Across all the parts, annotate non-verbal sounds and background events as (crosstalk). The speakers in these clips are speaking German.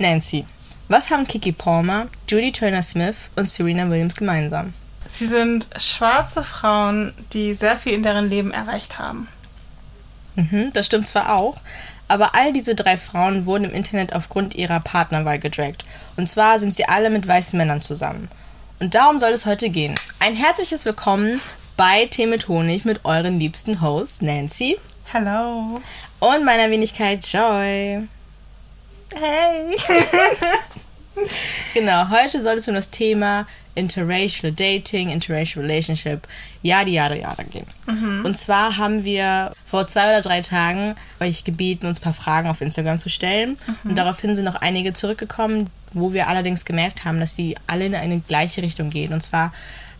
Nancy, was haben Kiki Palmer, Judy Turner-Smith und Serena Williams gemeinsam? Sie sind schwarze Frauen, die sehr viel in deren Leben erreicht haben. Mhm, das stimmt zwar auch, aber all diese drei Frauen wurden im Internet aufgrund ihrer Partnerwahl gedragt. Und zwar sind sie alle mit weißen Männern zusammen. Und darum soll es heute gehen. Ein herzliches Willkommen bei Tee mit Honig mit euren liebsten Hosts Nancy Hello. und meiner Wenigkeit Joy. Hey. (laughs) Genau, heute soll es um das Thema Interracial Dating, Interracial Relationship, yada yada yada gehen. Und zwar haben wir vor zwei oder drei Tagen euch gebeten, uns ein paar Fragen auf Instagram zu stellen. Und daraufhin sind noch einige zurückgekommen, wo wir allerdings gemerkt haben, dass sie alle in eine gleiche Richtung gehen. Und zwar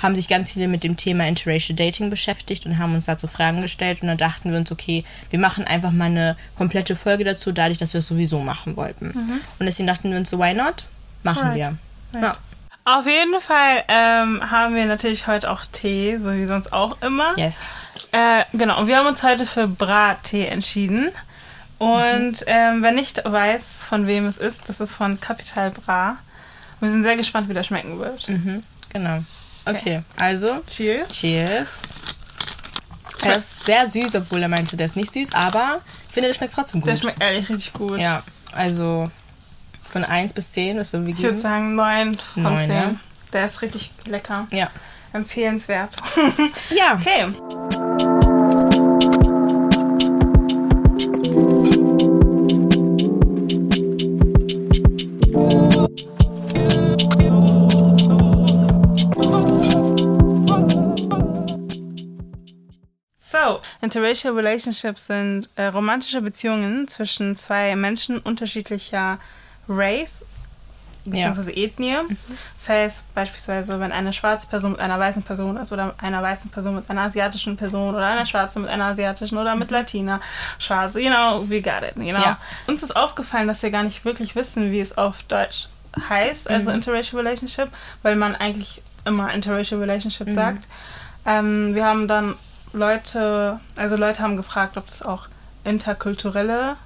haben sich ganz viele mit dem Thema Interracial Dating beschäftigt und haben uns dazu Fragen gestellt. Und dann dachten wir uns, okay, wir machen einfach mal eine komplette Folge dazu, dadurch, dass wir es sowieso machen wollten. Und deswegen dachten wir uns so, why not? Machen Right. wir. Right. Ja. Auf jeden Fall ähm, haben wir natürlich heute auch Tee, so wie sonst auch immer. Yes. Äh, genau, und wir haben uns heute für Brat-Tee entschieden. Und ähm, wer nicht weiß, von wem es ist, das ist von Capital Bra. Wir sind sehr gespannt, wie der schmecken wird. Mhm, genau. Okay, also, Cheers. cheers. Er ist sehr süß, obwohl er meinte, der ist nicht süß, aber ich finde, der schmeckt trotzdem gut. Der schmeckt ehrlich richtig gut. Ja, also von 1 bis 10, was würden wir Ich würde geben? sagen 9 von Neun, 10. ja. Der ist richtig lecker. Ja. Empfehlenswert. Ja. (laughs) okay. Interracial relationships sind äh, romantische Beziehungen zwischen zwei Menschen unterschiedlicher Race beziehungsweise Ethnie. Das heißt beispielsweise, wenn eine schwarze Person mit einer weißen Person ist oder einer weißen Person mit einer asiatischen Person oder einer schwarzen mit einer asiatischen oder mit Latina, schwarze, you know, we got it, you know. Ja. Uns ist aufgefallen, dass wir gar nicht wirklich wissen, wie es auf Deutsch heißt, also interracial relationship, weil man eigentlich immer interracial relationship sagt. Ähm, wir haben dann Leute, also Leute haben gefragt, ob das auch interkulturelle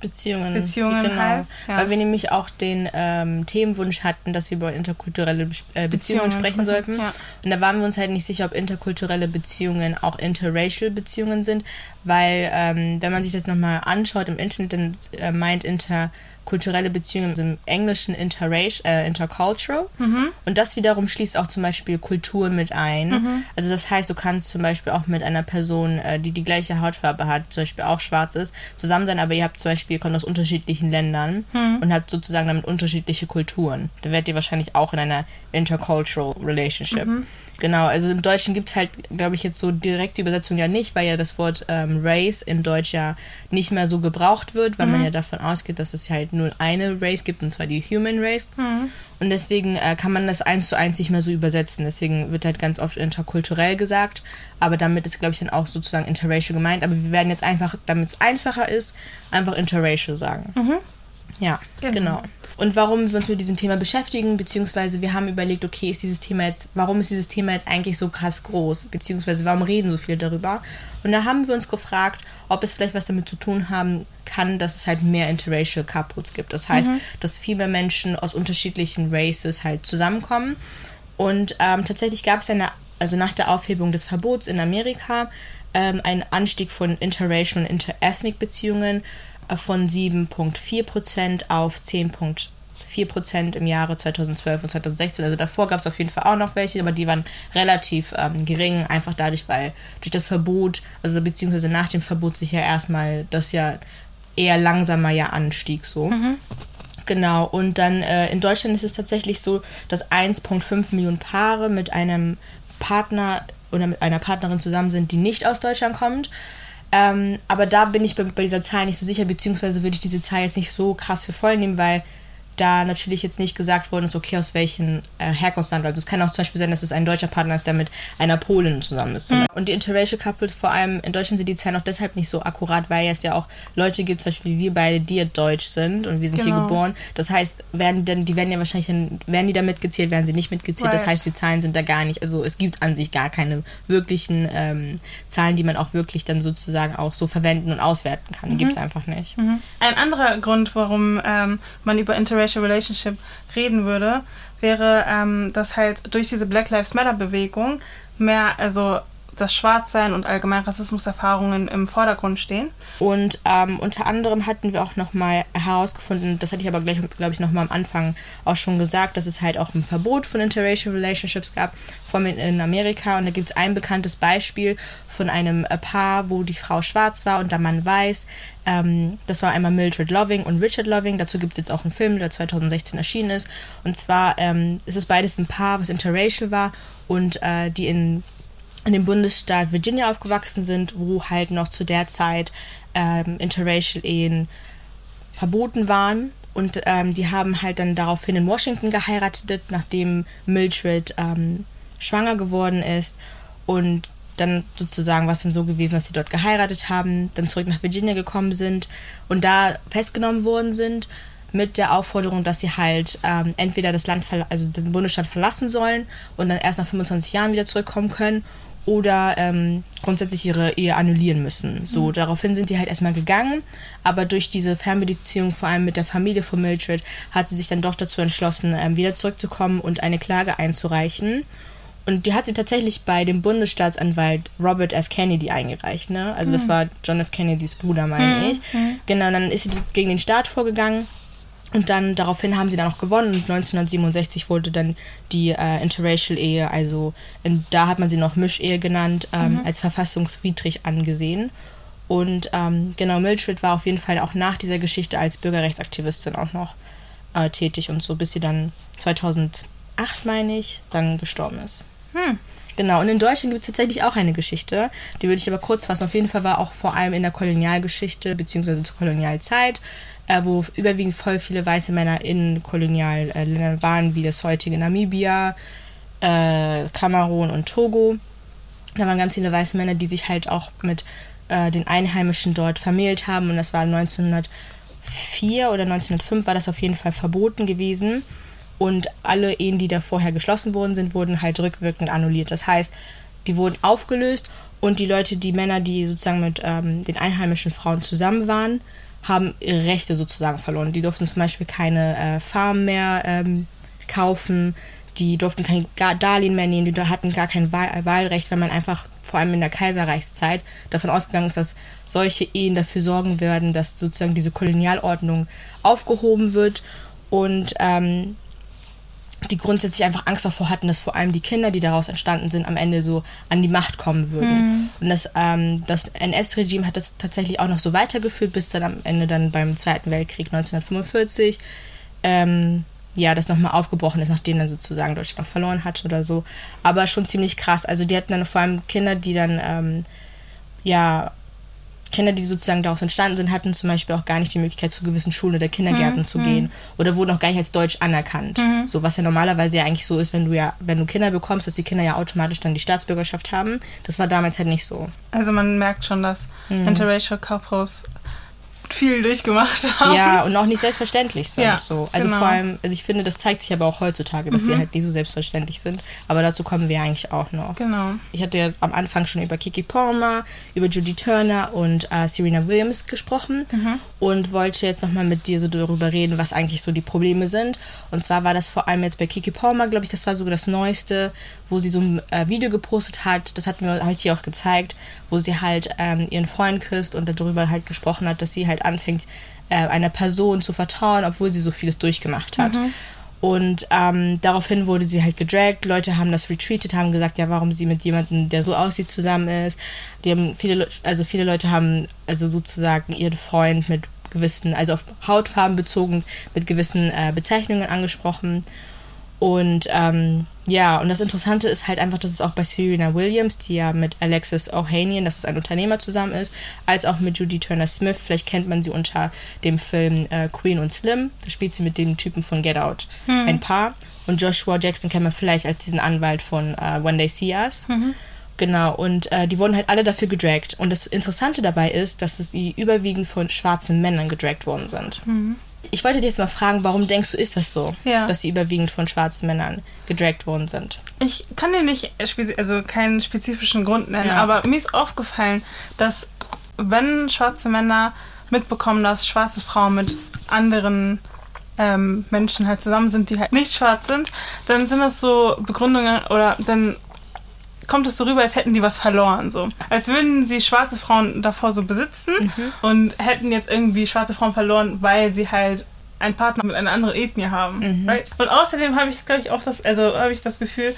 Beziehungen, Beziehungen genau. heißt, ja. Weil wir nämlich auch den ähm, Themenwunsch hatten, dass wir über interkulturelle Bes- äh, Beziehungen, Beziehungen sprechen sollten. ja. Und da waren wir uns halt nicht sicher, ob interkulturelle Beziehungen auch interracial Beziehungen sind, weil ähm, wenn man sich das nochmal anschaut im Internet, dann äh, meint interkulturelle Beziehungen im Englischen interracial, äh, intercultural. Mhm. Und das wiederum schließt auch zum Beispiel Kulturen mit ein. Mhm. Also das heißt, du kannst zum Beispiel auch mit einer Person, äh, die die gleiche Hautfarbe hat, zum Beispiel auch schwarz ist, zusammen sein, aber ihr habt zum Beispiel, kommt aus unterschiedlichen Ländern Mhm. und habt sozusagen damit unterschiedliche Kulturen. Da werdet ihr wahrscheinlich auch in einer intercultural relationship. Mhm. Genau, also im Deutschen gibt es halt, glaube ich, jetzt so direkte Übersetzung ja nicht, weil ja das Wort ähm, Race in Deutsch ja nicht mehr so gebraucht wird, weil man ja davon ausgeht, dass es halt nur eine Race gibt, und zwar die Human Race. Und deswegen äh, kann man das eins zu eins nicht mehr so übersetzen. Deswegen wird halt ganz oft interkulturell gesagt, aber damit ist, glaube ich, dann auch sozusagen interracial gemeint. Aber wir werden jetzt einfach, damit es einfacher ist, einfach interracial sagen. Ja, Genau. genau. Und warum wir uns mit diesem Thema beschäftigen, beziehungsweise wir haben überlegt, okay, ist dieses Thema jetzt, warum ist dieses Thema jetzt eigentlich so krass groß, beziehungsweise warum reden so viele darüber? Und da haben wir uns gefragt, ob es vielleicht was damit zu tun haben kann, dass es halt mehr interracial Couples gibt. Das heißt, dass viel mehr Menschen aus unterschiedlichen Races halt zusammenkommen. Und ähm, tatsächlich gab es eine, also nach der Aufhebung des Verbots in Amerika, ähm, einen Anstieg von interracial und interethnic Beziehungen von 7,4% auf 10,4% im Jahre 2012 und 2016. Also davor gab es auf jeden Fall auch noch welche, aber die waren relativ ähm, gering, einfach dadurch, weil durch das Verbot, also beziehungsweise nach dem Verbot sich ja erstmal das ja eher langsamer ja anstieg so. Genau, und dann äh, in Deutschland ist es tatsächlich so, dass 1,5 Millionen Paare mit einem Partner oder mit einer Partnerin zusammen sind, die nicht aus Deutschland kommt. Ähm, aber da bin ich bei, bei dieser Zahl nicht so sicher, beziehungsweise würde ich diese Zahl jetzt nicht so krass für voll nehmen, weil da natürlich jetzt nicht gesagt worden ist, okay, aus welchem äh, Herkunftsland. Also es kann auch zum Beispiel sein, dass es ein deutscher Partner ist, der mit einer Polin zusammen ist. Mhm. Und die Interracial Couples, vor allem in Deutschland sind die Zahlen auch deshalb nicht so akkurat, weil es ja auch Leute gibt, zum Beispiel wie wir beide, die ja deutsch sind und wir sind genau. hier geboren. Das heißt, werden dann, die werden ja wahrscheinlich, werden die da mitgezählt, werden sie nicht mitgezählt. Right. Das heißt, die Zahlen sind da gar nicht, also es gibt an sich gar keine wirklichen ähm, Zahlen, die man auch wirklich dann sozusagen auch so verwenden und auswerten kann. Mhm. Gibt es einfach nicht. Mhm. Ein anderer Grund, warum ähm, man über Interracial Interracial Relationship reden würde, wäre, ähm, dass halt durch diese Black Lives Matter Bewegung mehr, also das Schwarzsein und allgemein Rassismuserfahrungen im Vordergrund stehen. Und ähm, unter anderem hatten wir auch nochmal herausgefunden, das hatte ich aber gleich, glaube ich, nochmal am Anfang auch schon gesagt, dass es halt auch ein Verbot von Interracial Relationships gab, vor allem in Amerika. Und da gibt es ein bekanntes Beispiel von einem äh, Paar, wo die Frau schwarz war und der Mann weiß. Ähm, das war einmal Mildred Loving und Richard Loving. Dazu gibt es jetzt auch einen Film, der 2016 erschienen ist. Und zwar ähm, ist es beides ein Paar, was interracial war und äh, die in in dem Bundesstaat Virginia aufgewachsen sind, wo halt noch zu der Zeit ähm, interracial Ehen verboten waren. Und ähm, die haben halt dann daraufhin in Washington geheiratet, nachdem Mildred ähm, schwanger geworden ist. Und dann sozusagen war es dann so gewesen, dass sie dort geheiratet haben, dann zurück nach Virginia gekommen sind und da festgenommen worden sind mit der Aufforderung, dass sie halt ähm, entweder das Land, also den Bundesstaat verlassen sollen und dann erst nach 25 Jahren wieder zurückkommen können oder ähm, grundsätzlich ihre Ehe annullieren müssen. So, mhm. daraufhin sind die halt erstmal gegangen, aber durch diese Fernbeziehung, vor allem mit der Familie von Mildred, hat sie sich dann doch dazu entschlossen, ähm, wieder zurückzukommen und eine Klage einzureichen. Und die hat sie tatsächlich bei dem Bundesstaatsanwalt Robert F. Kennedy eingereicht, ne? Also mhm. das war John F. Kennedys Bruder, meine mhm. ich. Mhm. Genau, dann ist sie gegen den Staat vorgegangen und dann daraufhin haben sie dann auch gewonnen und 1967 wurde dann die äh, Interracial-Ehe, also in, da hat man sie noch Mischehe genannt, ähm, mhm. als verfassungswidrig angesehen. Und ähm, genau, Mildred war auf jeden Fall auch nach dieser Geschichte als Bürgerrechtsaktivistin auch noch äh, tätig und so, bis sie dann 2008, meine ich, dann gestorben ist. Hm. Genau, und in Deutschland gibt es tatsächlich auch eine Geschichte, die würde ich aber kurz fassen. Auf jeden Fall war auch vor allem in der Kolonialgeschichte, beziehungsweise zur Kolonialzeit, äh, wo überwiegend voll viele weiße Männer in Kolonialländern waren, wie das heutige Namibia, äh, Kamerun und Togo. Da waren ganz viele weiße Männer, die sich halt auch mit äh, den Einheimischen dort vermählt haben und das war 1904 oder 1905 war das auf jeden Fall verboten gewesen. Und alle Ehen, die da vorher geschlossen worden sind, wurden halt rückwirkend annulliert. Das heißt, die wurden aufgelöst und die Leute, die Männer, die sozusagen mit ähm, den einheimischen Frauen zusammen waren, haben ihre Rechte sozusagen verloren. Die durften zum Beispiel keine äh, Farmen mehr ähm, kaufen, die durften kein Darlehen mehr nehmen, die hatten gar kein Wahl äh, Wahlrecht, weil man einfach vor allem in der Kaiserreichszeit davon ausgegangen ist, dass solche Ehen dafür sorgen werden, dass sozusagen diese Kolonialordnung aufgehoben wird. Und ähm, die grundsätzlich einfach Angst davor hatten, dass vor allem die Kinder, die daraus entstanden sind, am Ende so an die Macht kommen würden. Mhm. Und das, ähm, das NS-Regime hat das tatsächlich auch noch so weitergeführt, bis dann am Ende dann beim Zweiten Weltkrieg 1945 ähm, ja, das nochmal aufgebrochen ist, nachdem dann sozusagen Deutschland verloren hat oder so. Aber schon ziemlich krass. Also die hatten dann vor allem Kinder, die dann ähm, ja Kinder, die sozusagen daraus entstanden sind, hatten zum Beispiel auch gar nicht die Möglichkeit, zu gewissen Schulen oder Kindergärten mhm. zu gehen mhm. oder wurden auch gar nicht als Deutsch anerkannt. Mhm. So was ja normalerweise ja eigentlich so ist, wenn du ja, wenn du Kinder bekommst, dass die Kinder ja automatisch dann die Staatsbürgerschaft haben. Das war damals halt nicht so. Also man merkt schon, dass mhm. Interracial Couples viel durchgemacht (laughs) haben. Ja, und auch nicht selbstverständlich sind. Ja, so. Also genau. vor allem, also ich finde, das zeigt sich aber auch heutzutage, dass mhm. sie halt nicht so selbstverständlich sind. Aber dazu kommen wir eigentlich auch noch. Genau. Ich hatte ja am Anfang schon über Kiki Palmer, über Judy Turner und äh, Serena Williams gesprochen mhm. und wollte jetzt nochmal mit dir so darüber reden, was eigentlich so die Probleme sind. Und zwar war das vor allem jetzt bei Kiki Palmer, glaube ich, das war sogar das Neueste, wo sie so ein äh, Video gepostet hat. Das hat mir halt hier auch gezeigt, wo sie halt ähm, ihren Freund küsst und darüber halt gesprochen hat, dass sie halt anfängt, äh, einer Person zu vertrauen, obwohl sie so vieles durchgemacht hat. Mhm. Und ähm, daraufhin wurde sie halt gedragt. Leute haben das retweetet, haben gesagt, ja, warum sie mit jemandem, der so aussieht, zusammen ist. Die haben viele, also viele Leute haben also sozusagen ihren Freund mit gewissen, also auf Hautfarben bezogen, mit gewissen äh, Bezeichnungen angesprochen. Und ähm, ja, und das Interessante ist halt einfach, dass es auch bei Serena Williams, die ja mit Alexis Ohanian, das ist ein Unternehmer zusammen ist, als auch mit Judy Turner Smith, vielleicht kennt man sie unter dem Film äh, Queen und Slim, da spielt sie mit dem Typen von Get Out hm. ein Paar. Und Joshua Jackson kennt man vielleicht als diesen Anwalt von uh, When They See Us. Mhm. Genau, und äh, die wurden halt alle dafür gedragt. Und das Interessante dabei ist, dass sie überwiegend von schwarzen Männern gedragt worden sind. Mhm. Ich wollte dir jetzt mal fragen, warum denkst du, ist das so, ja. dass sie überwiegend von schwarzen Männern gedragt worden sind? Ich kann dir nicht, also keinen spezifischen Grund nennen, ja. aber mir ist aufgefallen, dass wenn schwarze Männer mitbekommen, dass schwarze Frauen mit anderen ähm, Menschen halt zusammen sind, die halt nicht schwarz sind, dann sind das so Begründungen oder dann kommt es so rüber, als hätten die was verloren. So. Als würden sie schwarze Frauen davor so besitzen mhm. und hätten jetzt irgendwie schwarze Frauen verloren, weil sie halt einen Partner mit einer anderen Ethnie haben. Mhm. Right? Und außerdem habe ich, glaube ich, auch das, also habe ich das Gefühl,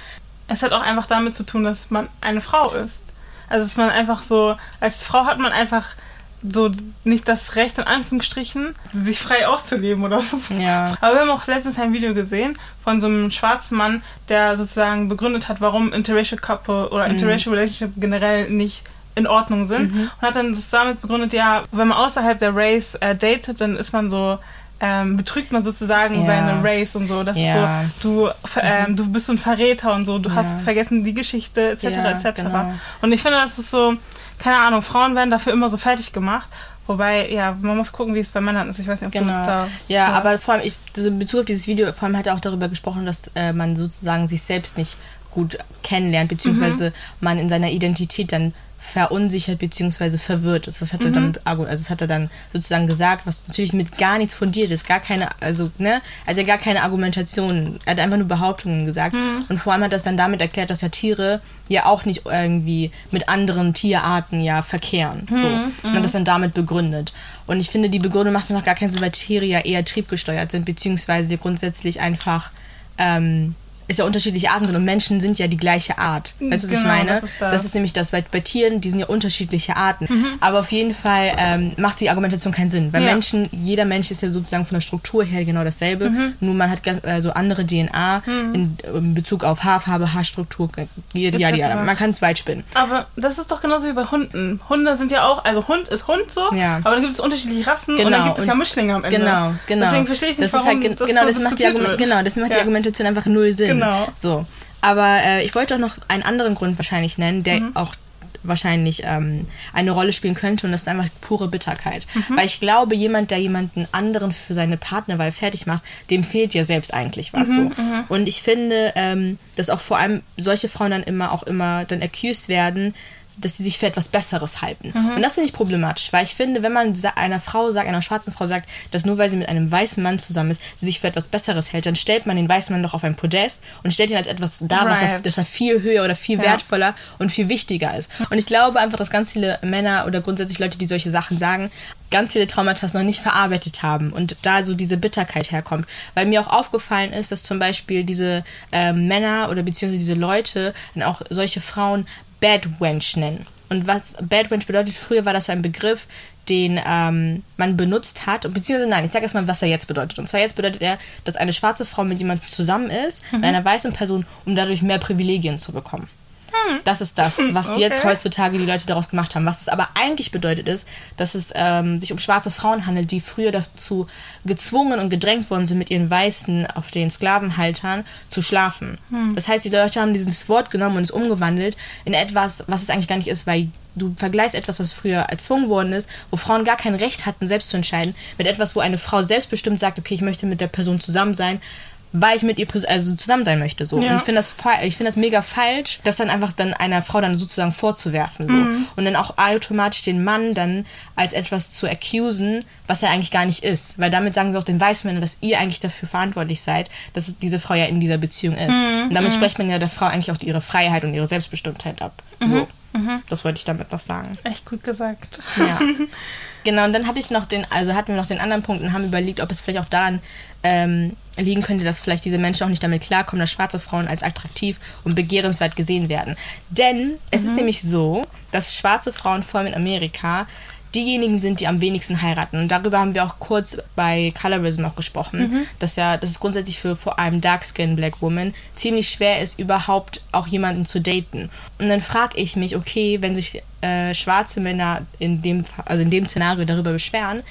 es hat auch einfach damit zu tun, dass man eine Frau ist. Also dass man einfach so, als Frau hat man einfach so nicht das Recht in Anführungsstrichen, sich frei auszuleben oder so. Ja. Aber wir haben auch letztens ein Video gesehen von so einem schwarzen Mann, der sozusagen begründet hat, warum Interracial Couple oder mhm. Interracial Relationship generell nicht in Ordnung sind. Mhm. Und hat dann das damit begründet, ja, wenn man außerhalb der Race äh, datet, dann ist man so ähm, betrügt man sozusagen ja. seine Race und so. Das ja. ist so, du, ähm, du bist so ein Verräter und so, du ja. hast vergessen die Geschichte etc. etc. Genau. Und ich finde, das ist so, keine Ahnung, Frauen werden dafür immer so fertig gemacht. Wobei, ja, man muss gucken, wie es bei Männern ist. Ich weiß nicht, ob genau. du da. Ja, aber vor allem, ich, in Bezug auf dieses Video, vor allem hat er auch darüber gesprochen, dass äh, man sozusagen sich selbst nicht gut kennenlernt, beziehungsweise mhm. man in seiner Identität dann verunsichert bzw. verwirrt ist. Das hat er mhm. dann, also das hat er dann sozusagen gesagt, was natürlich mit gar nichts fundiert ist, gar keine, also ne, er hat ja gar keine Argumentation, er hat einfach nur Behauptungen gesagt mhm. und vor allem hat er das dann damit erklärt, dass ja Tiere ja auch nicht irgendwie mit anderen Tierarten ja verkehren, mhm. so und hat das dann damit begründet. Und ich finde, die Begründung macht noch gar keinen Sinn, weil Tiere ja eher triebgesteuert sind beziehungsweise grundsätzlich einfach ähm, es ja unterschiedliche Arten sind und Menschen sind ja die gleiche Art. Weißt du, was genau, ich meine? Das ist, das. das ist, nämlich das. Bei, bei Tieren, die sind ja unterschiedliche Arten. Mhm. Aber auf jeden Fall ähm, macht die Argumentation keinen Sinn. Weil ja. Menschen, jeder Mensch ist ja sozusagen von der Struktur her genau dasselbe. Mhm. Nur man hat ganz, also andere DNA mhm. in, in, Bezug auf Haarfarbe, Haarstruktur, ja, ja, ja. Man kann es weit spinnen. Aber das ist doch genauso wie bei Hunden. Hunde sind ja auch, also Hund ist Hund so, ja. aber dann gibt es unterschiedliche Rassen genau. und dann gibt es ja Mischlinge am Ende. Genau, genau. Deswegen verstehe ich nicht, das warum halt, das genau, so das macht die genau, das macht die Argumentation einfach null Sinn. Genau. So. Aber äh, ich wollte auch noch einen anderen Grund wahrscheinlich nennen, der mhm. auch wahrscheinlich ähm, eine Rolle spielen könnte und das ist einfach pure Bitterkeit. Mhm. Weil ich glaube, jemand, der jemanden anderen für seine Partnerwahl fertig macht, dem fehlt ja selbst eigentlich was mhm, so. Mhm. Und ich finde, ähm, dass auch vor allem solche Frauen dann immer auch immer dann accused werden, dass sie sich für etwas Besseres halten. Mhm. Und das finde ich problematisch, weil ich finde, wenn man einer Frau sagt, einer schwarzen Frau sagt, dass nur weil sie mit einem weißen Mann zusammen ist, sie sich für etwas Besseres hält, dann stellt man den weißen Mann doch auf ein Podest und stellt ihn als etwas dar, right. was er, dass er viel höher oder viel ja. wertvoller und viel wichtiger ist. Und ich glaube einfach, dass ganz viele Männer oder grundsätzlich Leute, die solche Sachen sagen, ganz viele Traumata noch nicht verarbeitet haben und da so diese Bitterkeit herkommt. Weil mir auch aufgefallen ist, dass zum Beispiel diese äh, Männer oder beziehungsweise diese Leute und auch solche Frauen Bad Wench nennen. Und was Bad Wench bedeutet, früher war das ein Begriff, den ähm, man benutzt hat, beziehungsweise nein, ich sage erstmal, was er jetzt bedeutet. Und zwar jetzt bedeutet er, dass eine schwarze Frau mit jemandem zusammen ist, mhm. mit einer weißen Person, um dadurch mehr Privilegien zu bekommen. Hm. Das ist das, was okay. jetzt heutzutage die Leute daraus gemacht haben. Was es aber eigentlich bedeutet ist, dass es ähm, sich um schwarze Frauen handelt, die früher dazu gezwungen und gedrängt worden sind, mit ihren Weißen auf den Sklavenhaltern zu schlafen. Hm. Das heißt, die Leute haben dieses Wort genommen und es umgewandelt in etwas, was es eigentlich gar nicht ist, weil du vergleichst etwas, was früher erzwungen worden ist, wo Frauen gar kein Recht hatten, selbst zu entscheiden, mit etwas, wo eine Frau selbstbestimmt sagt, okay, ich möchte mit der Person zusammen sein, weil ich mit ihr also zusammen sein möchte. So. Ja. Und ich finde das, find das mega falsch, das dann einfach dann einer Frau dann sozusagen vorzuwerfen. So. Mhm. Und dann auch automatisch den Mann dann als etwas zu accusen, was er eigentlich gar nicht ist. Weil damit sagen sie auch den Weißmännern, dass ihr eigentlich dafür verantwortlich seid, dass diese Frau ja in dieser Beziehung ist. Mhm. Und damit mhm. spricht man ja der Frau eigentlich auch ihre Freiheit und ihre Selbstbestimmtheit ab. Mhm. So. Mhm. Das wollte ich damit noch sagen. Echt gut gesagt. Ja. (laughs) Genau, und dann hatte ich noch den, also hatten wir noch den anderen Punkt und haben überlegt, ob es vielleicht auch daran ähm, liegen könnte, dass vielleicht diese Menschen auch nicht damit klarkommen, dass schwarze Frauen als attraktiv und begehrenswert gesehen werden. Denn es mhm. ist nämlich so, dass schwarze Frauen, vor allem in Amerika, diejenigen sind, die am wenigsten heiraten. Und darüber haben wir auch kurz bei Colorism auch gesprochen, mhm. dass ja, dass es grundsätzlich für vor allem Dark-Skin Black Women ziemlich schwer ist, überhaupt auch jemanden zu daten. Und dann frage ich mich, okay, wenn sich äh, schwarze Männer in dem, also in dem Szenario darüber beschweren,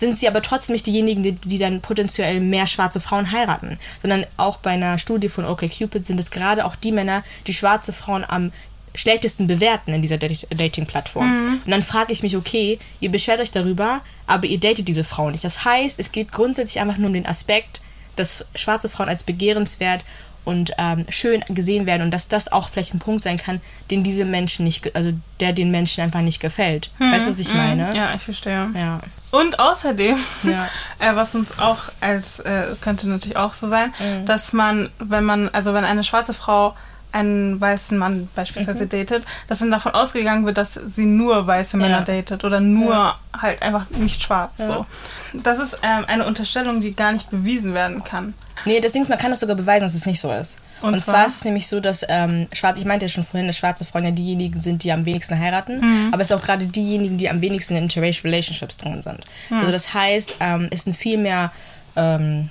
sind sie aber trotzdem nicht diejenigen, die, die dann potenziell mehr schwarze Frauen heiraten, sondern auch bei einer Studie von OkCupid sind es gerade auch die Männer, die schwarze Frauen am schlechtesten bewerten in dieser Dating-Plattform. Mhm. Und dann frage ich mich, okay, ihr beschwert euch darüber, aber ihr datet diese Frau nicht. Das heißt, es geht grundsätzlich einfach nur um den Aspekt, dass schwarze Frauen als begehrenswert und ähm, schön gesehen werden und dass das auch vielleicht ein Punkt sein kann, den diese Menschen nicht, also der den Menschen einfach nicht gefällt. Mhm. Weißt du, was ich meine? Ja, ich verstehe. Ja. Und außerdem, ja. (laughs) äh, was uns auch als, äh, könnte natürlich auch so sein, mhm. dass man, wenn man, also wenn eine schwarze Frau einen weißen Mann beispielsweise mhm. datet, dass dann davon ausgegangen wird, dass sie nur weiße Männer ja. datet oder nur ja. halt einfach nicht schwarz. So. Das ist ähm, eine Unterstellung, die gar nicht bewiesen werden kann. Nee, das Ding ist, man kann das sogar beweisen, dass es nicht so ist. Und, Und zwar? zwar? ist es nämlich so, dass ähm, schwarz, ich meinte ja schon vorhin, dass schwarze Frauen ja diejenigen sind, die am wenigsten heiraten, mhm. aber es sind auch gerade diejenigen, die am wenigsten in interracial relationships drin sind. Mhm. Also das heißt, ähm, es sind viel mehr ähm,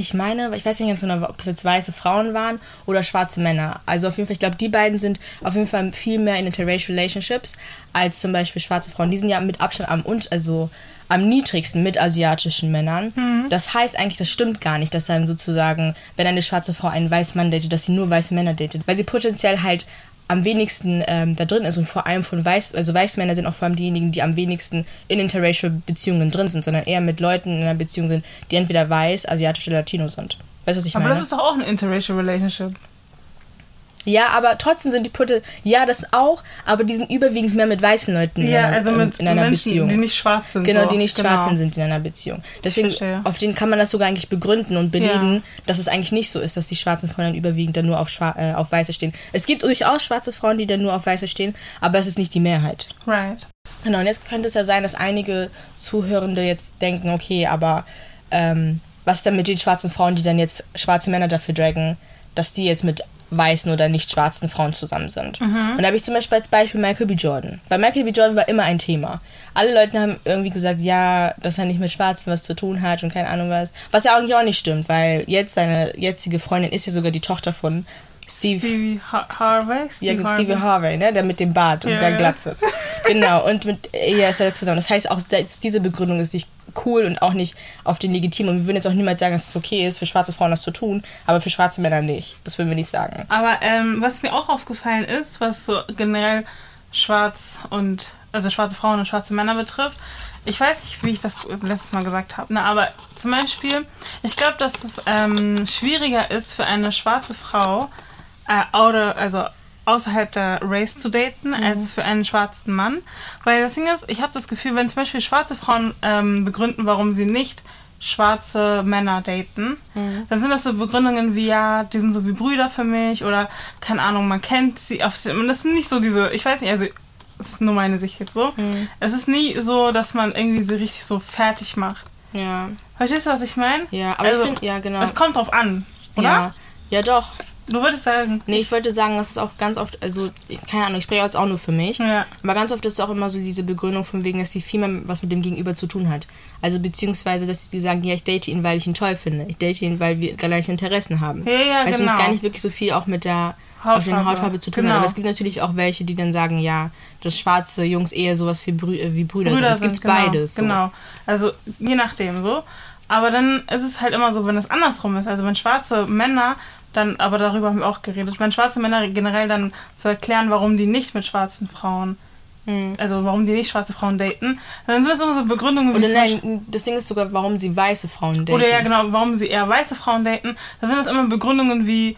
ich meine, ich weiß nicht ganz genau, ob es jetzt weiße Frauen waren oder schwarze Männer. Also auf jeden Fall, ich glaube, die beiden sind auf jeden Fall viel mehr in interracial relationships als zum Beispiel schwarze Frauen. Die sind ja mit Abstand am also am niedrigsten mit asiatischen Männern. Mhm. Das heißt eigentlich, das stimmt gar nicht, dass dann sozusagen, wenn eine schwarze Frau einen weißen Mann datet, dass sie nur weiße Männer datet, weil sie potenziell halt am wenigsten ähm, da drin ist und vor allem von Weiß, also Weißmänner sind auch vor allem diejenigen, die am wenigsten in interracial Beziehungen drin sind, sondern eher mit Leuten in einer Beziehung sind, die entweder weiß, asiatisch oder latino sind. Weißt du, was ich Aber meine? Aber das ist doch auch eine interracial relationship. Ja, aber trotzdem sind die Putte, ja, das auch, aber die sind überwiegend mehr mit weißen Leuten ja, in einer, also mit in einer Menschen, Beziehung. die nicht schwarz sind. Genau, so. die nicht genau. schwarz sind in einer Beziehung. Deswegen, auf den kann man das sogar eigentlich begründen und belegen, ja. dass es eigentlich nicht so ist, dass die schwarzen Frauen dann überwiegend dann nur auf, Schwa äh, auf Weiße stehen. Es gibt durchaus schwarze Frauen, die dann nur auf Weiße stehen, aber es ist nicht die Mehrheit. Right. Genau, und jetzt könnte es ja sein, dass einige Zuhörende jetzt denken, okay, aber ähm, was ist denn mit den schwarzen Frauen, die dann jetzt schwarze Männer dafür dragen, dass die jetzt mit weißen oder nicht schwarzen Frauen zusammen sind. Mhm. Und da habe ich zum Beispiel als Beispiel Michael B. Jordan. Weil Michael B. Jordan war immer ein Thema. Alle Leute haben irgendwie gesagt, ja, dass er nicht mit Schwarzen was zu tun hat und keine Ahnung was. Was ja eigentlich auch nicht stimmt, weil jetzt seine jetzige Freundin ist ja sogar die Tochter von Steve, Stevie ha Harvey? Steve ja, Stevie Harvey, ne? Der mit dem Bart und ja, der Glatze. genau, und mit ihr ist er zusammen. Das heißt, auch diese Begründung ist nicht cool und auch nicht auf den legitimen. Und wir würden jetzt auch niemals sagen, dass es okay ist, für schwarze Frauen das zu tun, aber für schwarze Männer nicht. Das würden wir nicht sagen. Aber ähm, was mir auch aufgefallen ist, was so generell schwarz und, also schwarze Frauen und schwarze Männer betrifft, ich weiß nicht, wie ich das letztes Mal gesagt habe, ne, aber zum Beispiel, ich glaube, dass es ähm, schwieriger ist für eine schwarze Frau, äh, outer, also außerhalb der Race zu daten, mhm. als für einen schwarzen Mann. Weil das Ding ist, ich habe das Gefühl, wenn zum Beispiel schwarze Frauen ähm, begründen, warum sie nicht schwarze Männer daten, mhm. dann sind das so Begründungen wie, ja, die sind so wie Brüder für mich oder, keine Ahnung, man kennt sie. Auf, das sind nicht so diese, ich weiß nicht, also das ist nur meine Sicht jetzt so. Mhm. Es ist nie so, dass man irgendwie sie richtig so fertig macht. Ja. Verstehst du, was ich meine? Ja, aber also, ich finde, ja, genau. Es kommt drauf an, oder? Ja, ja doch. Du würdest sagen. Nee, ich wollte sagen, dass es auch ganz oft, also, keine Ahnung, ich spreche jetzt auch nur für mich. Ja. Aber ganz oft ist es auch immer so diese Begründung von wegen, dass sie viel mehr was mit dem Gegenüber zu tun hat. Also, beziehungsweise, dass sie sagen, ja, ich date ihn, weil ich ihn toll finde. Ich date ihn, weil wir gleiche Interessen haben. Ja, ja, weißt genau. du, es gar nicht wirklich so viel auch mit der Hautfarbe. auf den Hautfarbe zu tun genau. hat. Aber es gibt natürlich auch welche, die dann sagen, ja, dass schwarze Jungs eher sowas wie, Brü äh, wie Brüder, Brüder sind. Es gibt genau, beides. So. Genau. Also, je nachdem so. Aber dann ist es halt immer so, wenn es andersrum ist. Also wenn schwarze Männer dann, aber darüber haben wir auch geredet, wenn schwarze Männer generell dann zu erklären, warum die nicht mit schwarzen Frauen, mhm. also warum die nicht schwarze Frauen daten, dann sind das immer so Begründungen. Oder nein, das Ding ist sogar, warum sie weiße Frauen daten. Oder ja, genau, warum sie eher weiße Frauen daten. Da sind das immer Begründungen wie,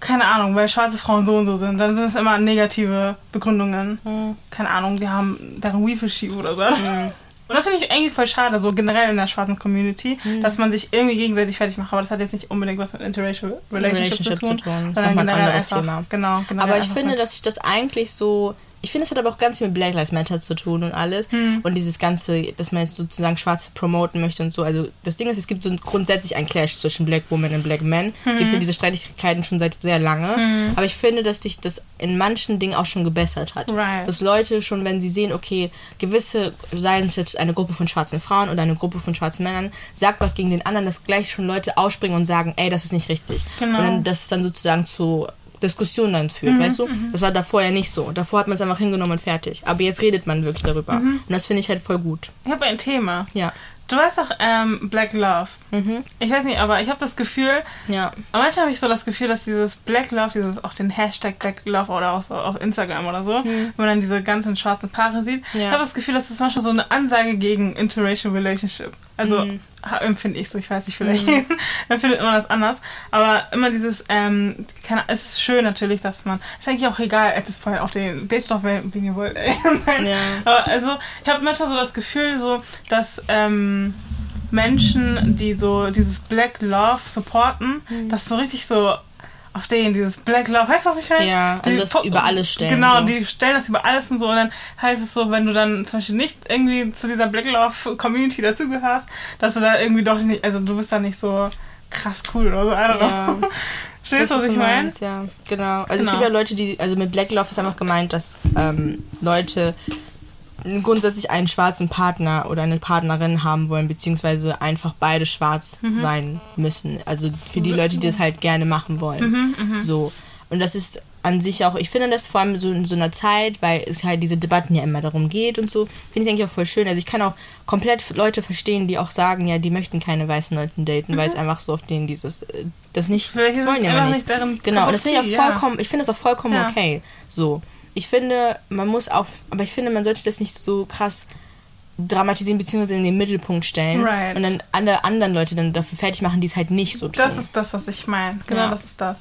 keine Ahnung, weil schwarze Frauen so und so sind. Dann sind es immer negative Begründungen. Mhm. Keine Ahnung, die haben deren Weefel schief oder so. Mhm. Und das finde ich irgendwie voll schade, so generell in der schwarzen Community, mhm. dass man sich irgendwie gegenseitig fertig macht. Aber das hat jetzt nicht unbedingt was mit Interracial Relationships Relationship zu tun. Das ist nochmal ein anderes einfach, Thema. Genau, genau. Aber ich finde, dass sich das eigentlich so ich finde, es hat aber auch ganz viel mit Black Lives Matter zu tun und alles. Hm. Und dieses Ganze, dass man jetzt sozusagen Schwarze promoten möchte und so. Also das Ding ist, es gibt so grundsätzlich einen Clash zwischen Black Women und Black Men. Hm. Gibt ja diese Streitigkeiten schon seit sehr lange. Aber ich finde, dass sich das in manchen Dingen auch schon gebessert hat. Right. Dass Leute schon, wenn sie sehen, okay, gewisse, seien es jetzt eine Gruppe von schwarzen Frauen oder eine Gruppe von schwarzen Männern, sagt was gegen den anderen, dass gleich schon Leute ausspringen und sagen, ey, das ist nicht richtig. Genau. Und dann, dass es dann sozusagen zu Diskussionen dann führt, Mhm, weißt du? Das war davor ja nicht so. Davor hat man es einfach hingenommen und fertig. Aber jetzt redet man wirklich darüber. Mhm. Und das finde ich halt voll gut. Ich habe ein Thema. Ja. Du weißt doch, ähm, Black Love. Ich weiß nicht, aber ich habe das Gefühl, Ja. manchmal habe ich so das Gefühl, dass dieses Black Love, dieses auch den Hashtag Black Love oder auch so auf Instagram oder so, wenn man dann diese ganzen schwarzen Paare sieht, Ja. ich habe das Gefühl, dass das manchmal so eine Ansage gegen Interracial Relationship. Also ha- empfinde ich so, ich weiß nicht, vielleicht (laughs) empfindet man das anders. Aber immer dieses, ähm, keine, es ist schön natürlich, dass man, ist eigentlich auch egal, at this point, auf den Date wen ihr wollt. (laughs) Ja. Aber also, ich habe manchmal so das Gefühl, so, dass ähm, Menschen, die so dieses Black Love supporten, Mhm. das so richtig so auf den, dieses Black Love, weißt du, was ich meine? Ja, also Die das po- über alles stellen, Genau, so. die stellen das über alles und so. Und dann heißt es so, wenn du dann zum Beispiel nicht irgendwie zu dieser Black Love Community dazugehörst, dass du da irgendwie doch nicht, also du bist da nicht so krass cool oder so, I don't Ja. know. (laughs) Verstehst du, was ich meine? Ja, genau. Also es Genau. gibt ja Leute, die, also mit Black Love ist einfach gemeint, dass ähm, Leute grundsätzlich einen schwarzen Partner oder eine Partnerin haben wollen, beziehungsweise einfach beide schwarz Mhm. sein müssen. Also für die Leute, die das halt gerne machen wollen. Mhm, So. Und das ist an sich auch, ich finde das vor allem so in so einer Zeit, weil es halt diese Debatten ja immer darum geht und so, finde ich eigentlich auch voll schön. Also ich kann auch komplett Leute verstehen, die auch sagen, ja, die möchten keine weißen Leute daten, weil es einfach so auf denen dieses, äh, das nicht, Mhm. Vielleicht das ist wollen einfach nicht. nicht Genau, und das finde ich auch ja. vollkommen, ich finde das auch vollkommen Ja. okay. So. Ich finde, man muss auch, aber ich finde, man sollte das nicht so krass dramatisieren bzw. in den Mittelpunkt stellen Right. und dann alle anderen Leute dann dafür fertig machen, die es halt nicht so tun. Das ist das, was ich meine. Genau, Ja. das ist das.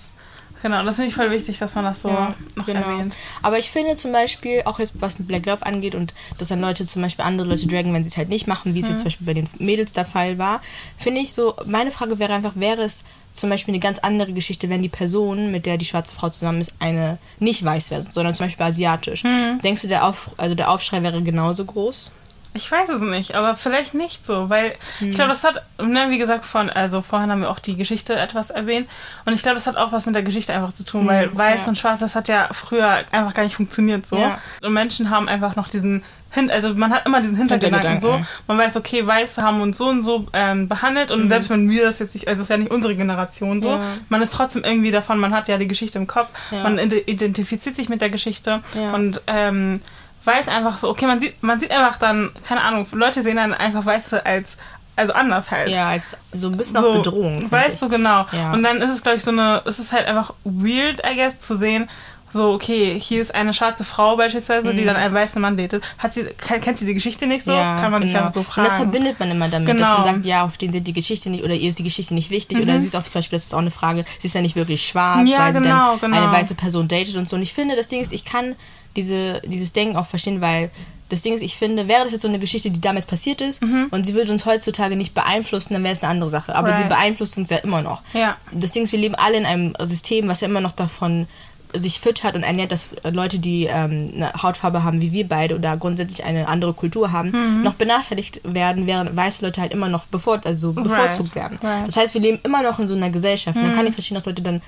Genau, das finde ich voll wichtig, dass man das so Ja, noch genau. erwähnt. Aber ich finde zum Beispiel, auch jetzt was mit Black Love angeht und dass dann Leute zum Beispiel andere Leute dragen, wenn sie es halt nicht machen, wie es Mhm. jetzt zum Beispiel bei den Mädels der Fall war, finde ich so, meine Frage wäre einfach, wäre es zum Beispiel eine ganz andere Geschichte, wenn die Person, mit der die schwarze Frau zusammen ist, eine nicht weiß wäre, sondern zum Beispiel asiatisch. Mhm. Denkst du, der, Auf, also der Aufschrei wäre genauso groß? Ich weiß es nicht, aber vielleicht nicht so, weil Hm. ich glaube, das hat, ne, wie gesagt, von, also vorhin haben wir auch die Geschichte etwas erwähnt und ich glaube, das hat auch was mit der Geschichte einfach zu tun, weil weiß ja. und schwarz, das hat ja früher einfach gar nicht funktioniert so. Ja. Und Menschen haben einfach noch diesen Hin also man hat immer diesen Hintergedanken so. Man weiß, okay, Weiße haben uns so und so ähm, behandelt und selbst wenn wir das jetzt nicht, also es ist ja nicht unsere Generation so, Mhm. Ja. man ist trotzdem irgendwie davon, man hat ja die Geschichte im Kopf, man ide- identifiziert sich mit der Geschichte und ähm, weiß einfach so, okay, man sieht, man sieht einfach dann, keine Ahnung, Leute sehen dann einfach Weiße als, also anders halt. Ja, als so ein bisschen so, auch Bedrohung. Weißt du, genau. Ja. Und dann ist es, glaube ich, so eine, es ist halt einfach weird, I guess, zu sehen, so, okay, hier ist eine schwarze Frau beispielsweise, die dann einen weißen Mann datet. Hat sie, ke- kennt sie die Geschichte nicht so? Kann man sich genau. ja so Und fragen. das verbindet man immer damit, dass Genau. Mhm. man sagt, ja, auf den sind die Geschichte nicht, oder ihr ist die Geschichte nicht wichtig, oder sie ist auch zum Beispiel, das ist auch eine Frage, sie ist ja nicht wirklich schwarz, Ja, weil sie genau, dann genau. eine weiße Person datet und so. Und ich finde, das Ding ist, ich kann diese, dieses Denken auch verstehen, weil das Ding ist, ich finde, wäre das jetzt so eine Geschichte, die damals passiert ist und sie würde uns heutzutage nicht beeinflussen, dann wäre es eine andere Sache. Aber sie Mhm. Right. beeinflusst uns ja immer noch. Ja. Das Ding ist, wir leben alle in einem System, was ja immer noch davon sich füttert und ernährt, dass Leute, die ähm, eine Hautfarbe haben wie wir beide oder grundsätzlich eine andere Kultur haben, Mhm. noch benachteiligt werden, während weiße Leute halt immer noch bevor, also bevorzugt werden. right. Mhm. Das heißt, wir leben immer noch in so einer Gesellschaft. Man kann nicht verstehen, dass Leute dann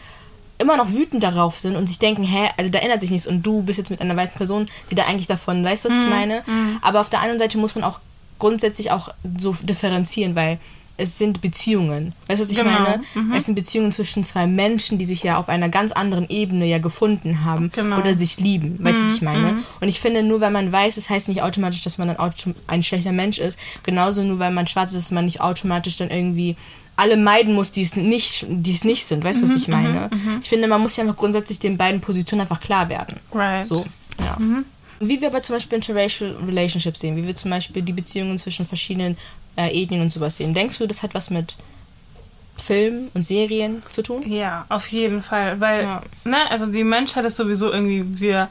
immer noch wütend darauf sind und sich denken, hä, also da ändert sich nichts und du bist jetzt mit einer weißen Person, die da eigentlich davon, weißt du, was Mhm. ich meine? Aber auf der anderen Seite muss man auch grundsätzlich auch so differenzieren, weil es sind Beziehungen. Weißt du, was ich Genau. meine? Es sind Beziehungen zwischen zwei Menschen, die sich ja auf einer ganz anderen Ebene ja gefunden haben Genau. oder sich lieben. Weißt du, was ich meine? Und ich finde, nur weil man weiß, es heißt nicht automatisch, dass man dann ein schlechter Mensch ist. Genauso nur weil man schwarz ist, dass man nicht automatisch dann irgendwie alle meiden muss, die es nicht, die es nicht sind. Weißt du, was ich meine? Ich finde, man muss ja einfach grundsätzlich den beiden Positionen einfach klar werden. Right. So, ja. Wie wir aber zum Beispiel interracial relationships sehen, wie wir zum Beispiel die Beziehungen zwischen verschiedenen äh, Ethnien und sowas sehen. Denkst du, das hat was mit Filmen und Serien zu tun? Ja, auf jeden Fall. Weil, Ja. ne, also die Menschheit ist sowieso irgendwie, wir,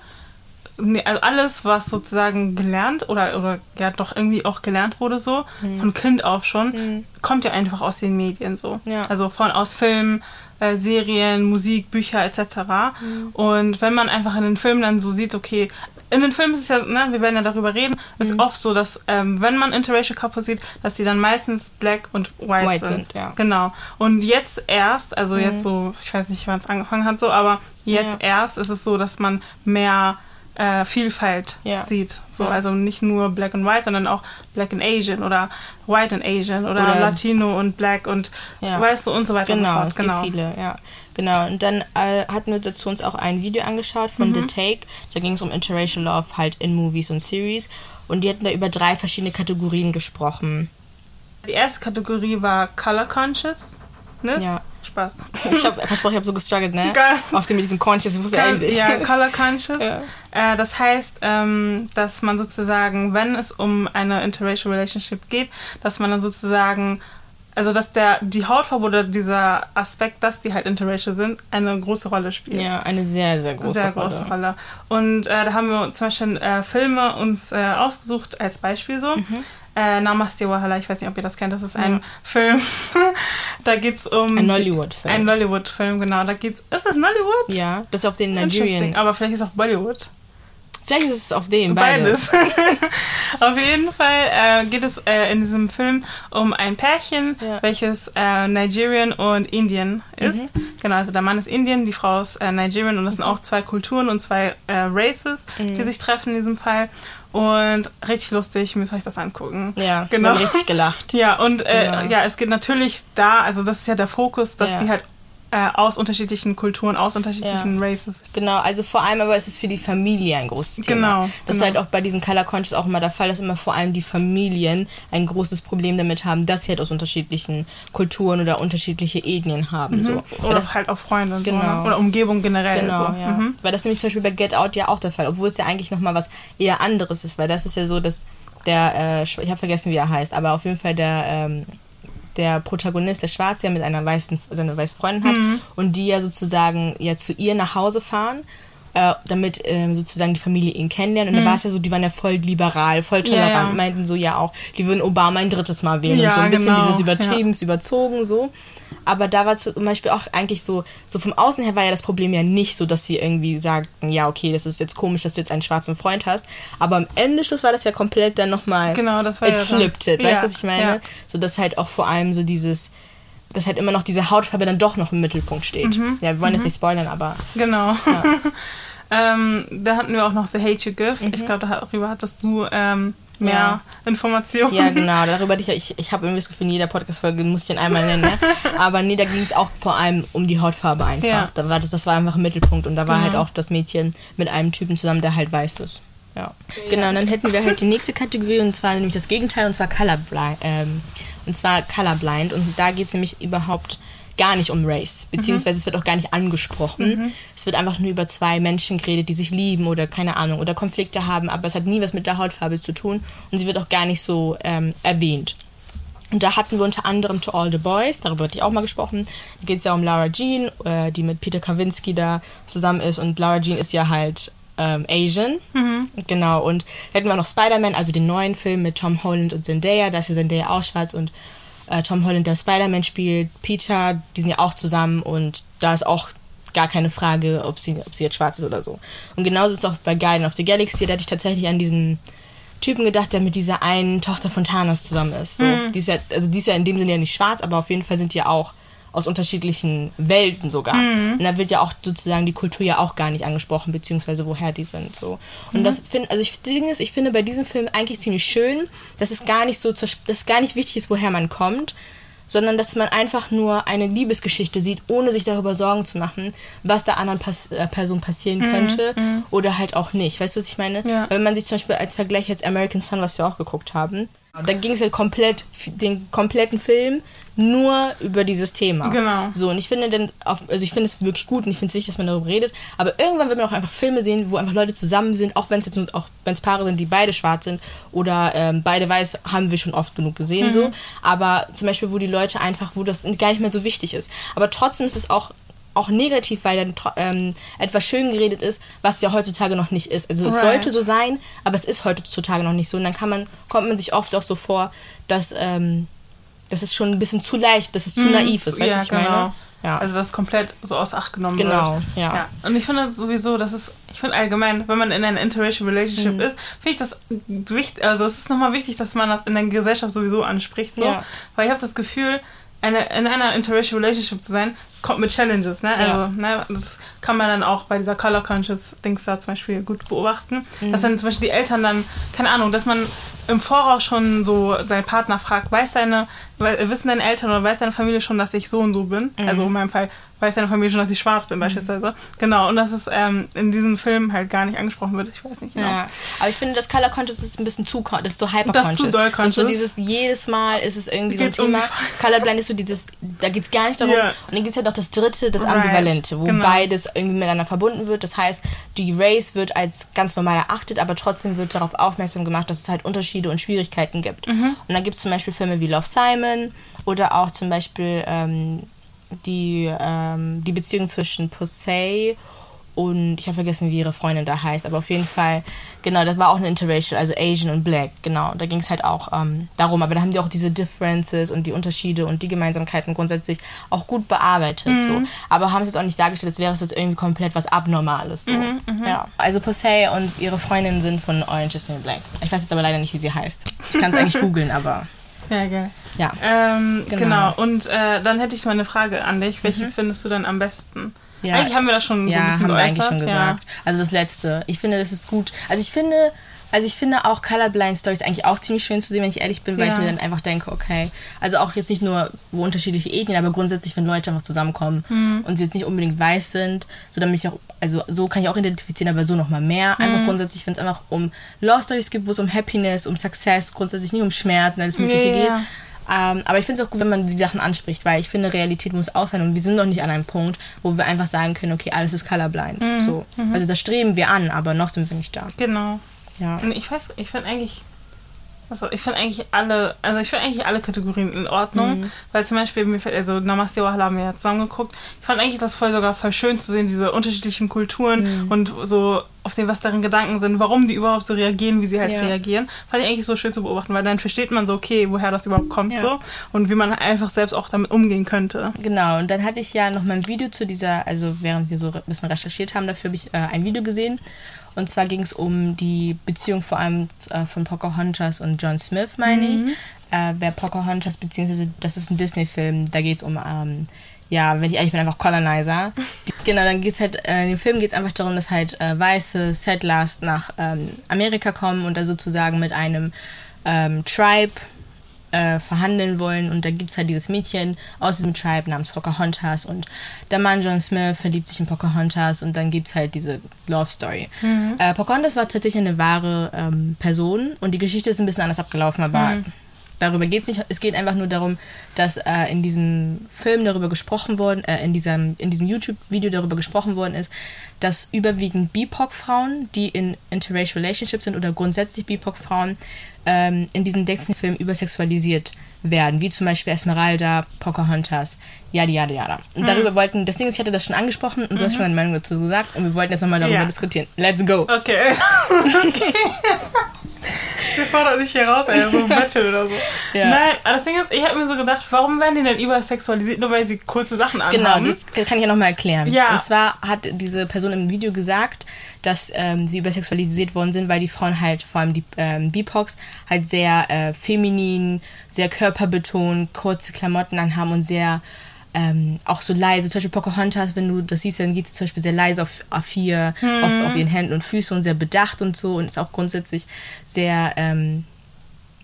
ne, also alles, was sozusagen gelernt oder, oder ja doch irgendwie auch gelernt wurde so, Mhm. von Kind auf schon, kommt ja einfach aus den Medien so. Ja. Also von aus Filmen, äh, Serien, Musik, Bücher etc. Mhm. Und wenn man einfach in den Filmen dann so sieht, okay, in den Filmen ist es ja, ne, wir werden ja darüber reden, ist Mhm. oft so, dass ähm, wenn man interracial Couple sieht, dass die dann meistens black und white, White sind. sind, ja. Mhm. Genau. Und jetzt erst, also jetzt so, ich weiß nicht, wann es angefangen hat, so, aber jetzt erst ist es so, dass man mehr äh, Vielfalt Ja. sieht. So, Ja. also nicht nur black and white, sondern auch black and Asian oder white and Asian oder, Oder- Latino und black und Ja. weißt du und so weiter Genau, und so fort. Genau. gibt viele, ja. Genau, und dann äh, hatten wir dazu uns auch ein Video angeschaut von Mhm. The Take. Da ging es um Interracial Love halt in Movies und Series. Und die hatten da über drei verschiedene Kategorien gesprochen. Die erste Kategorie war Color Conscious. Ne? Ja. Spaß. (laughs) Ich habe versprochen, ich habe so gestruggelt, ne? Geil. Auf dem mit diesem Conscious, ich wusste eigentlich. Ja, (laughs) Color Conscious. Ja. Äh, das heißt, ähm, dass man sozusagen, wenn es um eine interracial Relationship geht, dass man dann sozusagen, also dass der die Hautfarbe oder dieser Aspekt, dass die halt interracial sind, eine große Rolle spielt. Ja, eine sehr, sehr große Sehr Rolle. große Rolle. Und äh, da haben wir zum Beispiel äh, Filme uns äh, ausgesucht als Beispiel so. Mhm. Äh, Namaste Wahala, ich weiß nicht, ob ihr das kennt, das ist ein Film. (laughs) da geht es um. Ein Nollywood-Film. Ein Nollywood-Film, genau. Da geht's. Ist es Nollywood? Ja, das ist auf den. Nigerian. Aber vielleicht ist auch Bollywood. Vielleicht ist es auf dem, beides. Beides. (laughs) Auf jeden Fall äh, geht es äh, in diesem Film um ein Pärchen, Ja. welches äh, Nigerian und Indien ist. Mhm. Genau, also der Mann ist Indien, die Frau ist äh, Nigerian und das sind auch zwei Kulturen und zwei äh, Races, Mhm. die sich treffen in diesem Fall. Und richtig lustig, müsst ihr euch das angucken. Ja, genau. richtig gelacht. (laughs) Ja, und äh, Genau. ja, es geht natürlich da, also das ist ja der Fokus, dass Ja. die halt äh, aus unterschiedlichen Kulturen, aus unterschiedlichen Races. Genau, also vor allem aber ist es für die Familie ein großes Thema. Genau, Das ist genau. halt auch bei diesen Color Conscious auch immer der Fall, dass immer vor allem die Familien ein großes Problem damit haben, dass sie halt aus unterschiedlichen Kulturen oder unterschiedliche Ethnien haben. So. Mhm. Oder das, halt auch Freunde und so, Genau. ne? Oder Umgebung generell. Genau, so. ja. Mhm. Weil das nämlich zum Beispiel bei Get Out ja auch der Fall, obwohl es ja eigentlich nochmal was eher anderes ist, weil das ist ja so, dass der, äh, ich habe vergessen, wie er heißt, aber auf jeden Fall der, ähm, der Protagonist, der Schwarze, ja mit einer weißen, seine weiße Freundin hat Mhm. und die ja sozusagen ja zu ihr nach Hause fahren. Äh, damit ähm, sozusagen die Familie ihn kennenlernt. Und dann war es ja so, die waren ja voll liberal, voll tolerant, Mhm. Ja, ja. meinten so ja auch, die würden Obama ein drittes Mal wählen Ja, und so ein bisschen genau, dieses Übertriebens, überzogen so. Aber da war zum Beispiel auch eigentlich so, so vom Außen her war ja das Problem ja nicht so, dass sie irgendwie sagten, ja, okay, das ist jetzt komisch, dass du jetzt einen schwarzen Freund hast. Aber am Ende Schluss war das ja komplett dann nochmal. Genau, das war it ja dann- flipped it, weißt Ja, du, was ich meine? ja. So dass halt auch vor allem so dieses, dass halt immer noch diese Hautfarbe dann doch noch im Mittelpunkt steht. Mhm. Ja, wir wollen jetzt nicht spoilern, aber Genau. (laughs) ähm, da hatten wir auch noch The Hate You Give. Mhm. Ich glaube, darüber hattest du ähm, mehr Ja. Informationen. Ja, genau, darüber hatte ich, ich, ich habe irgendwie das Gefühl, in jeder Podcast-Folge muss ich den einmal nennen. Ne? (laughs) Aber nee, da ging es auch vor allem um die Hautfarbe einfach. Ja. Da war das, das war einfach im Mittelpunkt und da war Genau. halt auch das Mädchen mit einem Typen zusammen, der halt weiß ist. Ja. Genau, und dann hätten wir halt die nächste Kategorie und zwar nämlich das Gegenteil und zwar Colorblind. Ähm, und zwar Colorblind und da geht es nämlich überhaupt gar nicht um Race, beziehungsweise es wird auch gar nicht angesprochen. Es wird einfach nur über zwei Menschen geredet, die sich lieben oder keine Ahnung oder Konflikte haben, aber es hat nie was mit der Hautfarbe zu tun und sie wird auch gar nicht so ähm, erwähnt. Und da hatten wir unter anderem To All the Boys, darüber hatte ich auch mal gesprochen. Da geht es ja um Laura Jean, äh, die mit Peter Kavinsky da zusammen ist. Und Laura Jean ist ja halt ähm, Asian. Genau. Und da hätten wir noch Spider-Man, also den neuen Film mit Tom Holland und Zendaya. Da ist ja Zendaya auch schwarz und äh, Tom Holland, der Spider-Man spielt. Peter, die sind ja auch zusammen und da ist auch gar keine Frage, ob sie, ob sie jetzt schwarz ist oder so. Und genauso ist es auch bei Guardian of the Galaxy. Da hatte ich tatsächlich an diesen Typen gedacht, der mit dieser einen Tochter von Thanos zusammen ist. So. Die, ist ja, also die ist ja in dem Sinne ja nicht schwarz, aber auf jeden Fall sind die ja auch aus unterschiedlichen Welten sogar. Und da wird ja auch sozusagen die Kultur ja auch gar nicht angesprochen, beziehungsweise woher die sind. So. Und das finde, also ich, das Ding ist, ich finde bei diesem Film eigentlich ziemlich schön, dass es gar nicht so, dass es gar nicht wichtig ist, woher man kommt, sondern dass man einfach nur eine Liebesgeschichte sieht, ohne sich darüber Sorgen zu machen, was der anderen Pas äh, Person passieren könnte oder halt auch nicht. Weißt du, was ich meine? Ja. Wenn man sich zum Beispiel als Vergleich jetzt American Sun, was wir auch geguckt haben, da ging es ja komplett, den kompletten Film nur über dieses Thema. Genau. So, und ich finde dann, auf, also ich finde es wirklich gut und ich finde es wichtig, dass man darüber redet, aber irgendwann wird man auch einfach Filme sehen, wo einfach Leute zusammen sind, auch wenn es jetzt auch wenn es Paare sind, die beide schwarz sind oder ähm, beide weiß, haben wir schon oft genug gesehen, so. Aber zum Beispiel, wo die Leute einfach, wo das gar nicht mehr so wichtig ist. Aber trotzdem ist es auch auch negativ, weil dann ähm, etwas schön geredet ist, was ja heutzutage noch nicht ist. Also es Right. sollte so sein, aber es ist heutzutage noch nicht so. Und dann kann man, kommt man sich oft auch so vor, dass, ähm, dass es schon ein bisschen zu leicht, dass es zu naiv ist. Weißt du, ja, ich genau. meine? Ja. Also das komplett so aus Acht genommen Genau, wird. ja. Und ich finde sowieso, das ist ich finde allgemein, wenn man in einer interracial relationship mhm. ist, finde ich das wichtig, also es ist nochmal wichtig, dass man das in der Gesellschaft sowieso anspricht, so, ja. weil ich habe das Gefühl, eine, in einer interracial relationship zu sein, kommt mit Challenges, ne? Also, ja. ne, das kann man dann auch bei dieser Color Conscious Dings da zum Beispiel gut beobachten. Mhm. Dass dann zum Beispiel die Eltern dann, keine Ahnung, dass man im Voraus schon so seinen Partner fragt, weiß deine, wissen deine Eltern oder weiß deine Familie schon, dass ich so und so bin? Mhm. Also in meinem Fall weiß deine Familie schon, dass ich schwarz bin, mhm. beispielsweise. Genau, und dass es ähm, in diesem Film halt gar nicht angesprochen wird. Ich weiß nicht genau. Ja. Aber ich finde, das Color Conscious ist ein bisschen zu, das ist so hyper Das ist zu doll conscious. Das ist so dieses, jedes Mal ist es irgendwie so ein Thema. Um (laughs) Colorblind ist so dieses, da geht es gar nicht darum. Yeah. Und dann gibt es halt noch das dritte, das Ambivalente, wo genau. beides irgendwie miteinander verbunden wird. Das heißt, die Race wird als ganz normal erachtet, aber trotzdem wird darauf aufmerksam gemacht, dass es halt Unterschiede und Schwierigkeiten gibt. Mhm. Und dann gibt es zum Beispiel Filme wie Love Simon oder auch zum Beispiel ähm, die, ähm, die Beziehung zwischen Posey und ich habe vergessen, wie ihre Freundin da heißt, aber auf jeden Fall, genau, das war auch eine Interracial, also Asian und Black, genau. Da ging es halt auch ähm, darum, aber da haben die auch diese Differences und die Unterschiede und die Gemeinsamkeiten grundsätzlich auch gut bearbeitet, mhm. so. Aber haben es jetzt auch nicht dargestellt, als wäre es jetzt irgendwie komplett was Abnormales, so. Mhm, mhm. ja. Also Posey und ihre Freundin sind von Orange is the Black. Ich weiß jetzt aber leider nicht, wie sie heißt. Ich kann es (laughs) eigentlich googeln, aber... Ja, geil. Ja. Ähm, genau. genau. Und äh, dann hätte ich mal eine Frage an dich. Welche mhm. findest du dann am besten? Ja. Eigentlich haben wir das schon ja, so ein bisschen haben geäußert. Wir eigentlich schon gesagt. Ja. Also das letzte. Ich finde, das ist gut. Also ich finde, also ich finde auch Colorblind Stories eigentlich auch ziemlich schön zu sehen, wenn ich ehrlich bin, weil ja. ich mir dann einfach denke, okay, also auch jetzt nicht nur wo unterschiedliche Ethnien, aber grundsätzlich, wenn Leute einfach zusammenkommen mhm. und sie jetzt nicht unbedingt weiß sind, so dann mich auch, also so kann ich auch identifizieren, aber so nochmal mehr. Einfach mhm. grundsätzlich, wenn es einfach um Love Stories gibt, wo es um Happiness, um Success, grundsätzlich nicht um Schmerz und alles Mögliche yeah. geht ähm, aber ich finde es auch gut, wenn man die Sachen anspricht, weil ich finde, Realität muss auch sein und wir sind noch nicht an einem Punkt, wo wir einfach sagen können, okay, alles ist colorblind. Mhm. So. Mhm. Also das streben wir an, aber noch sind wir nicht da. Genau. Ja. Und ich weiß, ich finde eigentlich, also ich finde eigentlich alle, also ich finde eigentlich alle Kategorien in Ordnung, mhm. weil zum Beispiel mir fällt, also Namaste Wahala haben wir ja zusammengeguckt. Ich fand eigentlich das voll sogar voll schön zu sehen, diese unterschiedlichen Kulturen mhm. und so auf dem, was deren Gedanken sind, warum die überhaupt so reagieren, wie sie halt ja. reagieren. Fand ich eigentlich so schön zu beobachten, weil dann versteht man so, okay, woher das überhaupt kommt ja. so und wie man einfach selbst auch damit umgehen könnte. Genau, und dann hatte ich ja noch mal ein Video zu dieser, also während wir so ein bisschen recherchiert haben, dafür habe ich äh, ein Video gesehen und zwar ging es um die Beziehung vor allem äh, von Pocahontas und John Smith, meine mhm. ich. Äh, wer Pocahontas, beziehungsweise das ist ein Disney-Film, da geht es um, ähm, ja, wenn ich ehrlich bin, einfach Colonizer. Die, (laughs) genau, dann geht es halt, äh, in dem Film geht es einfach darum, dass halt äh, weiße Settlers nach ähm, Amerika kommen und da sozusagen mit einem ähm, Tribe äh, verhandeln wollen. Und da gibt es halt dieses Mädchen aus diesem Tribe namens Pocahontas und der Mann John Smith verliebt sich in Pocahontas und dann gibt es halt diese Love Story. Mhm. Äh, Pocahontas war tatsächlich eine wahre ähm, Person und die Geschichte ist ein bisschen anders abgelaufen, aber mhm. darüber geht es nicht. Es geht einfach nur darum, dass äh, in diesem Film darüber gesprochen worden, äh, in diesem, in diesem YouTube-Video darüber gesprochen worden ist, dass überwiegend BIPOC-Frauen, die in interracial relationships sind oder grundsätzlich BIPOC-Frauen, ähm, in diesem Disney-Film übersexualisiert werden, wie zum Beispiel Esmeralda, Pocahontas, yada yada yada. Und mhm. darüber wollten, das Ding ist, ich hatte das schon angesprochen und du hast mhm. schon deine Meinung dazu gesagt und wir wollten jetzt nochmal darüber ja. diskutieren. Let's go. Okay. okay. (laughs) Sie fordert dich hier raus, ey, so ein Battle oder so. Ja. Nein, aber das Ding ist, ich habe mir so gedacht, warum werden die denn übersexualisiert, nur weil sie kurze Sachen anhaben? Genau, das kann ich ja nochmal erklären. Ja. Und zwar hat diese Person im Video gesagt, dass ähm, sie übersexualisiert worden sind, weil die Frauen halt, vor allem die ähm, BIPOX, halt sehr äh, feminin, sehr körperbetont, kurze Klamotten anhaben und sehr ähm, auch so leise. Zum Beispiel Pocahontas, wenn du das siehst, dann geht sie zum Beispiel sehr leise auf, auf, ihr, mhm. auf, auf ihren Händen und Füßen und sehr bedacht und so und ist auch grundsätzlich sehr ähm,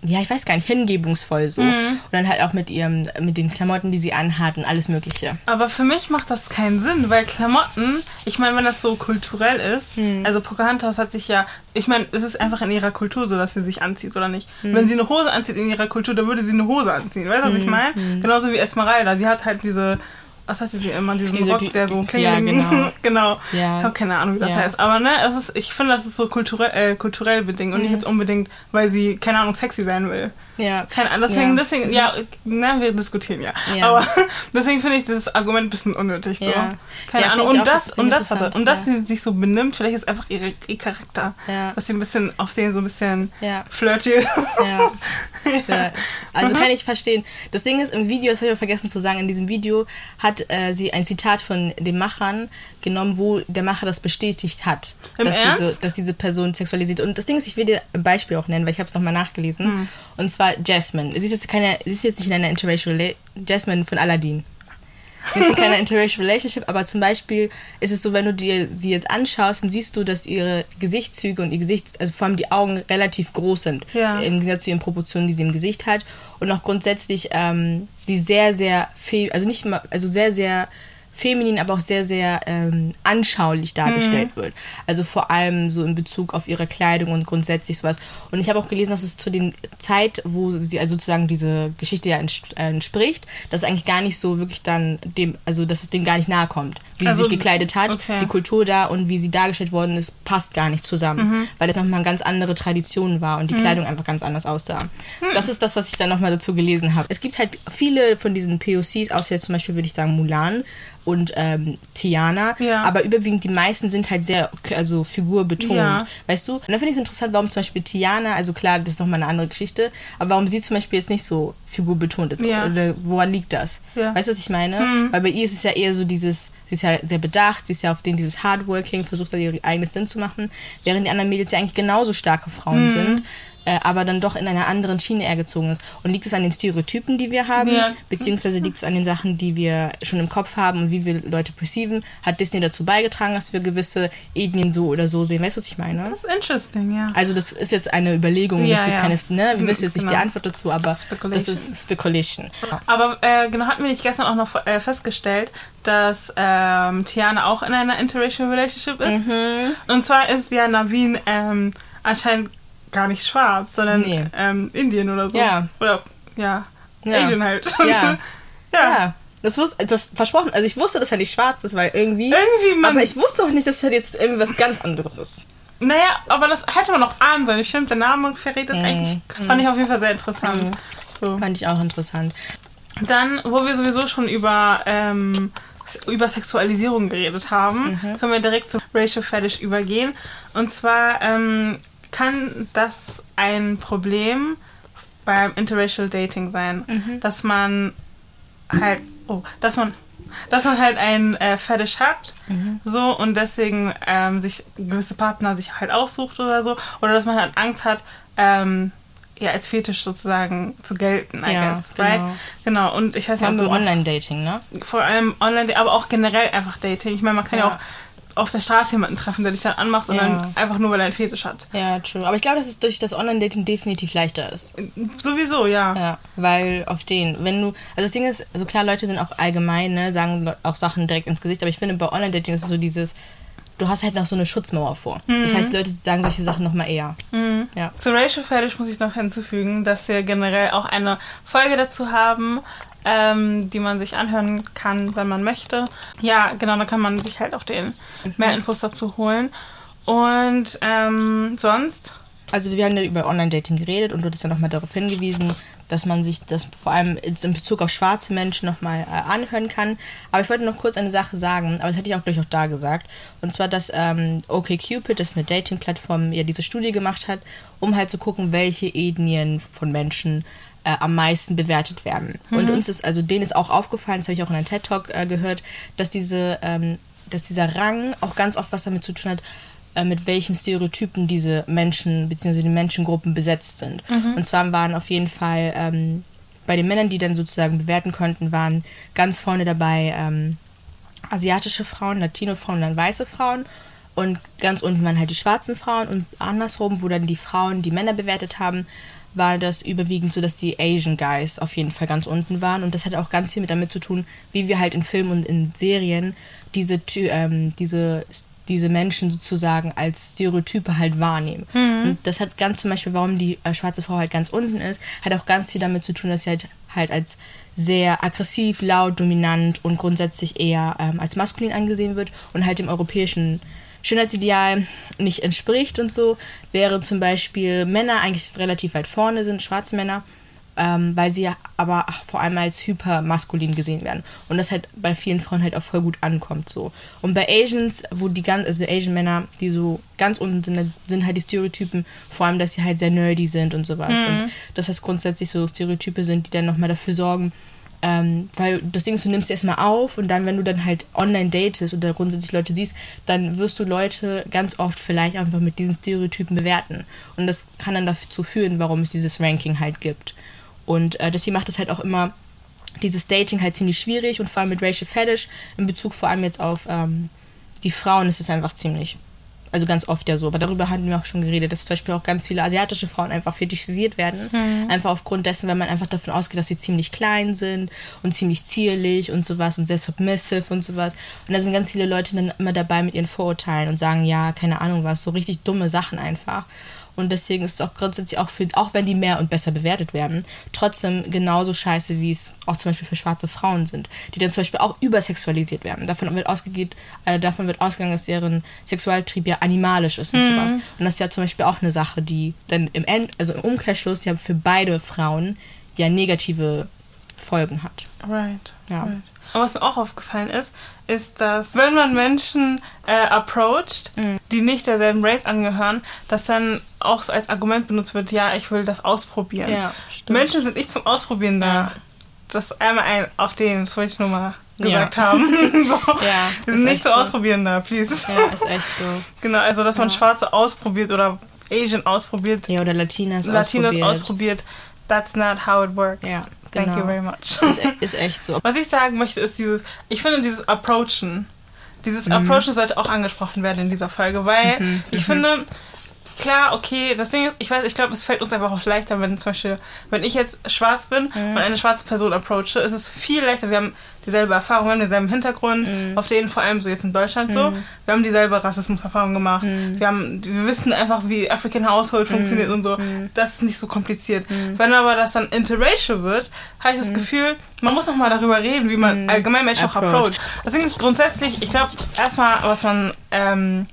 ja, ich weiß gar nicht, hingebungsvoll so. Mhm. Und dann halt auch mit ihrem, mit den Klamotten, die sie anhat und alles Mögliche. Aber für mich macht das keinen Sinn, weil Klamotten, ich meine, wenn das so kulturell ist, mhm. also Pocahontas hat sich ja, ich meine, es ist einfach in ihrer Kultur so, dass sie sich anzieht, oder nicht? Mhm. Wenn sie eine Hose anzieht in ihrer Kultur, dann würde sie eine Hose anziehen. Weißt du, was ich mhm. meine? Mhm. Genauso wie Esmeralda, die hat halt diese was hatte sie immer, diesen Diese, Rock, der so klingeling. Ja, genau. (laughs) genau. Ja. Ich habe keine Ahnung, wie das ja. heißt. Aber ne, das ist, ich finde, das ist so kulturell, äh, kulturell bedingt und mhm. nicht jetzt unbedingt, weil sie, keine Ahnung, sexy sein will. Ja. Keine Ahnung. Deswegen, ja. deswegen, ja, ne, wir diskutieren ja. ja. Aber (laughs) deswegen finde ich dieses Argument ein bisschen unnötig. So. Ja. Keine Ahnung. Und das, und das hatte, und dass sie sich so benimmt, vielleicht ist einfach ihre, ihr Charakter. Dass sie ein bisschen auf den so ein bisschen flirty. Ja. (laughs) Ja. Also kann ich verstehen. Das Ding ist, im Video, das habe ich vergessen zu sagen, in diesem Video hat äh, sie ein Zitat von den Machern genommen, wo der Macher das bestätigt hat, Im dass Ernst? diese, dass diese Person sexualisiert. Und das Ding ist, ich will dir ein Beispiel auch nennen, weil ich habe es nochmal nachgelesen. Hm. Und zwar Jasmine. Sie ist, jetzt keine, sie ist jetzt nicht in einer interracial Jasmine von Aladdin. In keiner interracial relationship, aber zum Beispiel ist es so, wenn du dir sie jetzt anschaust, dann siehst du, dass ihre Gesichtszüge und ihr Gesicht, also vor allem die Augen relativ groß sind. Ja. Im Gegensatz zu ihren Proportionen, die sie im Gesicht hat. Und auch grundsätzlich ähm, sie sehr, sehr, also nicht mal, also sehr, sehr feminin, aber auch sehr, sehr ähm, anschaulich dargestellt wird. Also vor allem so in Bezug auf ihre Kleidung und grundsätzlich sowas. Und ich habe auch gelesen, dass es zu den Zeit, wo sie also sozusagen diese Geschichte ja äh, entspricht, dass es eigentlich gar nicht so wirklich dann dem, also dass es dem gar nicht nahe kommt, wie Also, sie sich gekleidet hat, okay. die Kultur da und wie sie dargestellt worden ist, passt gar nicht zusammen, weil das nochmal eine ganz andere Tradition war und die Kleidung einfach ganz anders aussah. Das ist das, was ich dann nochmal dazu gelesen habe. Es gibt halt viele von diesen POCs, außer jetzt zum Beispiel würde ich sagen Mulan und ähm, Tiana, Ja. aber überwiegend die meisten sind halt sehr also figurbetont, Ja. weißt du? Und dann finde ich es interessant, warum zum Beispiel Tiana, also klar, das ist nochmal eine andere Geschichte, aber warum sie zum Beispiel jetzt nicht so figurbetont ist. Ja. Oder woran liegt das? Mhm. Weißt du, was ich meine? Weil bei ihr ist es ja eher so dieses, sie ist ja sehr bedacht, sie ist ja auf den dieses Hardworking, versucht da ihr eigenes Sinn zu machen, während die anderen Mädels ja eigentlich genauso starke Mhm. Frauen sind. Äh, aber dann doch in einer anderen Schiene eher gezogen ist. Und liegt es an den Stereotypen, die wir haben, Ja. beziehungsweise liegt es an den Sachen, die wir schon im Kopf haben und wie wir Leute perceiven? Hat Disney dazu beigetragen, dass wir gewisse Ethnien so oder so sehen? Weißt du, was ich meine? Das ist interesting, ja. Also das ist jetzt eine Überlegung, Ja, das ist jetzt ja. keine, ne? wir wissen jetzt nicht Genau. die Antwort dazu, aber das Speculation. ist Speculation. Aber äh, genau, hatten wir nicht gestern auch noch äh, festgestellt, dass ähm, Tiana auch in einer interracial relationship ist. Mhm. Und zwar ist ja Naveen ähm, anscheinend gar nicht schwarz, sondern Nee. ähm, Indien oder so. Ja. Oder ja, Ja. Asian halt. Ja. (laughs) ja. Ja. Das, wusste, das versprochen, also ich wusste, dass er nicht schwarz ist, weil irgendwie. Irgendwie, man- aber ich wusste auch nicht, dass er jetzt irgendwie was ganz anderes ist. Naja, aber das hätte man noch ahnen sollen. Ich finde, der Name verrät Mhm. das eigentlich, fand ich auf jeden Fall sehr interessant. So. Fand ich auch interessant. Dann, wo wir sowieso schon über, ähm, über Sexualisierung geredet haben, können wir direkt zu Racial Fetish übergehen. Und zwar ähm, kann das ein Problem beim Interracial Dating sein, dass man halt, oh, dass man dass man halt ein äh, Fetish hat, so und deswegen ähm, sich gewisse Partner sich halt aussucht oder so, oder dass man halt Angst hat, ähm, ja, als Fetisch sozusagen zu gelten, I Ja, guess, genau. right? Genau, und ich weiß Vor nicht, ob du Online-Dating, ne? vor allem online, aber auch generell einfach Dating. Ich meine, man kann ja, Ja. auch auf der Straße jemanden treffen, der dich dann anmacht und Ja. dann einfach nur, weil er einen Fetisch hat. Ja, true. Aber ich glaube, dass es durch das Online-Dating definitiv leichter ist. Sowieso, ja. Ja, weil auf den, wenn du, also das Ding ist, also klar, Leute sind auch allgemein, ne, sagen auch Sachen direkt ins Gesicht, aber ich finde, bei Online-Dating ist es so dieses, du hast halt noch so eine Schutzmauer vor. Das heißt, die Leute sagen solche Sachen nochmal eher. Ja. Zu Racial Fetish muss ich noch hinzufügen, dass wir generell auch eine Folge dazu haben, ähm, die man sich anhören kann, wenn man möchte. Ja, genau, da kann man sich halt auf den mehr Infos dazu holen. Und ähm, sonst, Also wir haben ja über Online-Dating geredet und du hattest ja nochmal darauf hingewiesen, dass man sich das vor allem in Bezug auf schwarze Menschen nochmal äh, anhören kann. Aber ich wollte noch kurz eine Sache sagen, aber das hätte ich auch gleich auch da gesagt. Und zwar, dass ähm, OkCupid, das ist eine Dating-Plattform, ja diese Studie gemacht hat, um halt zu gucken, welche Ethnien von Menschen äh, am meisten bewertet werden. Und uns ist, also denen ist auch aufgefallen, das habe ich auch in einem TED-Talk äh, gehört, dass diese, ähm, dass dieser Rang auch ganz oft was damit zu tun hat, äh, mit welchen Stereotypen diese Menschen bzw. die Menschengruppen besetzt sind. Und zwar waren auf jeden Fall ähm, bei den Männern, die dann sozusagen bewerten konnten, waren ganz vorne dabei ähm, asiatische Frauen, Latino-Frauen und dann weiße Frauen. Und ganz unten waren halt die schwarzen Frauen und andersrum, wo dann die Frauen die Männer bewertet haben, war das überwiegend so, dass die Asian Guys auf jeden Fall ganz unten waren. Und das hat auch ganz viel mit damit zu tun, wie wir halt in Filmen und in Serien diese, ähm, diese, diese Menschen sozusagen als Stereotype halt wahrnehmen. Und das hat ganz zum Beispiel, warum die äh, schwarze Frau halt ganz unten ist, hat auch ganz viel damit zu tun, dass sie halt, halt als sehr aggressiv, laut, dominant und grundsätzlich eher ähm, als maskulin angesehen wird und halt dem europäischen Schönheitsideal nicht entspricht und so, wäre zum Beispiel Männer eigentlich relativ weit vorne sind, schwarze Männer. ähm, weil sie ja aber vor allem als hypermaskulin gesehen werden. Und das halt bei vielen Frauen halt auch voll gut ankommt so. Und bei Asians, wo die ganz, also Asian Männer, die so ganz unten sind, sind halt die Stereotypen, vor allem, dass sie halt sehr nerdy sind und sowas. Mhm. Und dass das grundsätzlich so Stereotype sind, die dann nochmal dafür sorgen, ähm, weil das Ding ist, du nimmst erstmal auf und dann, wenn du dann halt online datest oder grundsätzlich Leute siehst, dann wirst du Leute ganz oft vielleicht einfach mit diesen Stereotypen bewerten. Und das kann dann dazu führen, warum es dieses Ranking halt gibt. Und äh, deswegen macht es halt auch immer dieses Dating halt ziemlich schwierig und vor allem mit Racial Fetish in Bezug vor allem jetzt auf ähm, die Frauen ist es einfach ziemlich also ganz oft ja so, aber darüber hatten wir auch schon geredet, dass zum Beispiel auch ganz viele asiatische Frauen einfach fetischisiert werden. Mhm. Einfach aufgrund dessen, wenn man einfach davon ausgeht, dass sie ziemlich klein sind und ziemlich zierlich und sowas und sehr submissive und sowas. Und da sind ganz viele Leute dann immer dabei mit ihren Vorurteilen und sagen, ja, keine Ahnung was, so richtig dumme Sachen einfach. Und deswegen ist es auch grundsätzlich auch für, auch wenn die mehr und besser bewertet werden, trotzdem genauso scheiße, wie es auch zum Beispiel für schwarze Frauen sind, die dann zum Beispiel auch übersexualisiert werden. Davon wird ausgeht, äh, davon wird ausgegangen, dass deren Sexualtrieb ja animalisch ist und mhm. sowas. Und das ist ja zum Beispiel auch eine Sache, die dann im End, also im Umkehrschluss ja für beide Frauen ja negative Folgen hat. Right. Ja. Right. Aber was mir auch aufgefallen ist, ist, dass wenn man Menschen äh, approacht, mhm. die nicht derselben Race angehören, dass dann auch so als Argument benutzt wird, ja, ich will das ausprobieren. Ja, Menschen sind nicht zum Ausprobieren da. Ja. Das ist einmal ein auf den, nur mal gesagt ja. haben. (laughs) (laughs) so. ja, Wir sind nicht zum so. Ausprobieren da, please. Ja, ist echt so. (laughs) Genau, also dass man Schwarze ausprobiert oder Asian ausprobiert. Ja, oder Latinas, Latinas ausprobiert. ausprobiert. That's not how it works. Ja. Thank genau. you very much. Ist, e- ist, (laughs) echt so. Was ich sagen möchte, ist dieses, ich finde dieses Approachen, dieses mhm. Approachen sollte auch angesprochen werden in dieser Folge, weil mhm. ich mhm. finde, klar, okay, das Ding ist, ich weiß, ich glaube, es fällt uns einfach auch leichter, wenn zum Beispiel, wenn ich jetzt schwarz bin mhm. und eine schwarze Person approache, ist es viel leichter. Wir haben dieselbe Erfahrung, wir haben denselben Hintergrund, mhm. auf denen vor allem so jetzt in Deutschland so. Mhm. Wir haben dieselbe Rassismuserfahrung gemacht. Mhm. Wir, haben, wir wissen einfach, wie African Household funktioniert und so. Mhm. Das ist nicht so kompliziert. Wenn aber das dann interracial wird, habe ich das Gefühl, man muss noch mal darüber reden, wie man allgemein Menschen auch approacht. Das Ding ist grundsätzlich, ich glaube, erstmal, was man ähm,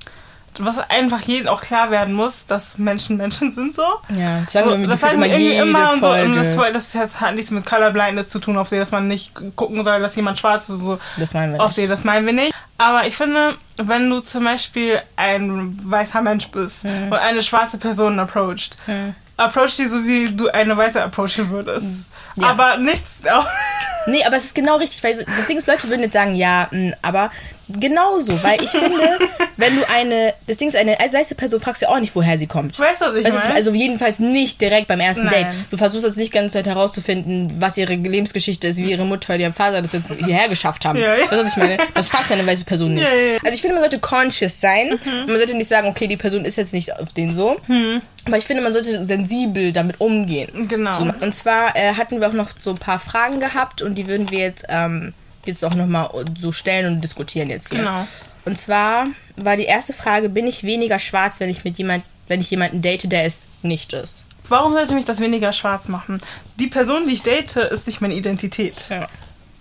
was einfach jedem auch klar werden muss, dass Menschen Menschen sind so. Ja, das sagen so, wir, das sagen wir irgendwie immer und so. Und das, das, hat nichts mit Colorblindness zu tun, auf die, dass man nicht gucken soll, dass jemand schwarz ist. So. Das meinen wir nicht. Auf die, das meinen wir nicht. Aber ich finde, wenn du zum Beispiel ein weißer Mensch bist hm. und eine schwarze Person approacht, hm. approach die so, wie du eine weiße approachen würdest. Ja. Aber nichts. (laughs) nee, aber es ist genau richtig, weil das Ding ist, Leute würden jetzt sagen, ja, mh, aber genauso, weil ich finde, (laughs) wenn du eine, das Ding ist, eine weiße Person fragst ja auch nicht, woher sie kommt. Weißt du, was ich meine? Also jedenfalls nicht direkt beim ersten Nein. Date. Du versuchst jetzt nicht die ganze Zeit herauszufinden, was ihre Lebensgeschichte ist, wie ihre Mutter oder ihr Vater das jetzt hierher geschafft haben. Ja, ja. Weißt du, was ich meine? Das fragst du eine weiße Person nicht. Ja, also ich finde, man sollte conscious sein mhm. und man sollte nicht sagen, okay, die Person ist jetzt nicht auf den so. Mhm. Aber ich finde, man sollte sensibel damit umgehen. Genau. So, und zwar äh, hatten wir auch noch so ein paar Fragen gehabt und die würden wir jetzt ähm, jetzt auch nochmal so stellen und diskutieren jetzt hier. Genau. Und zwar war die erste Frage, bin ich weniger schwarz, wenn ich mit jemand, wenn ich jemanden date, der es nicht ist? Warum sollte mich das weniger schwarz machen? Die Person, die ich date, ist nicht meine Identität. Ja.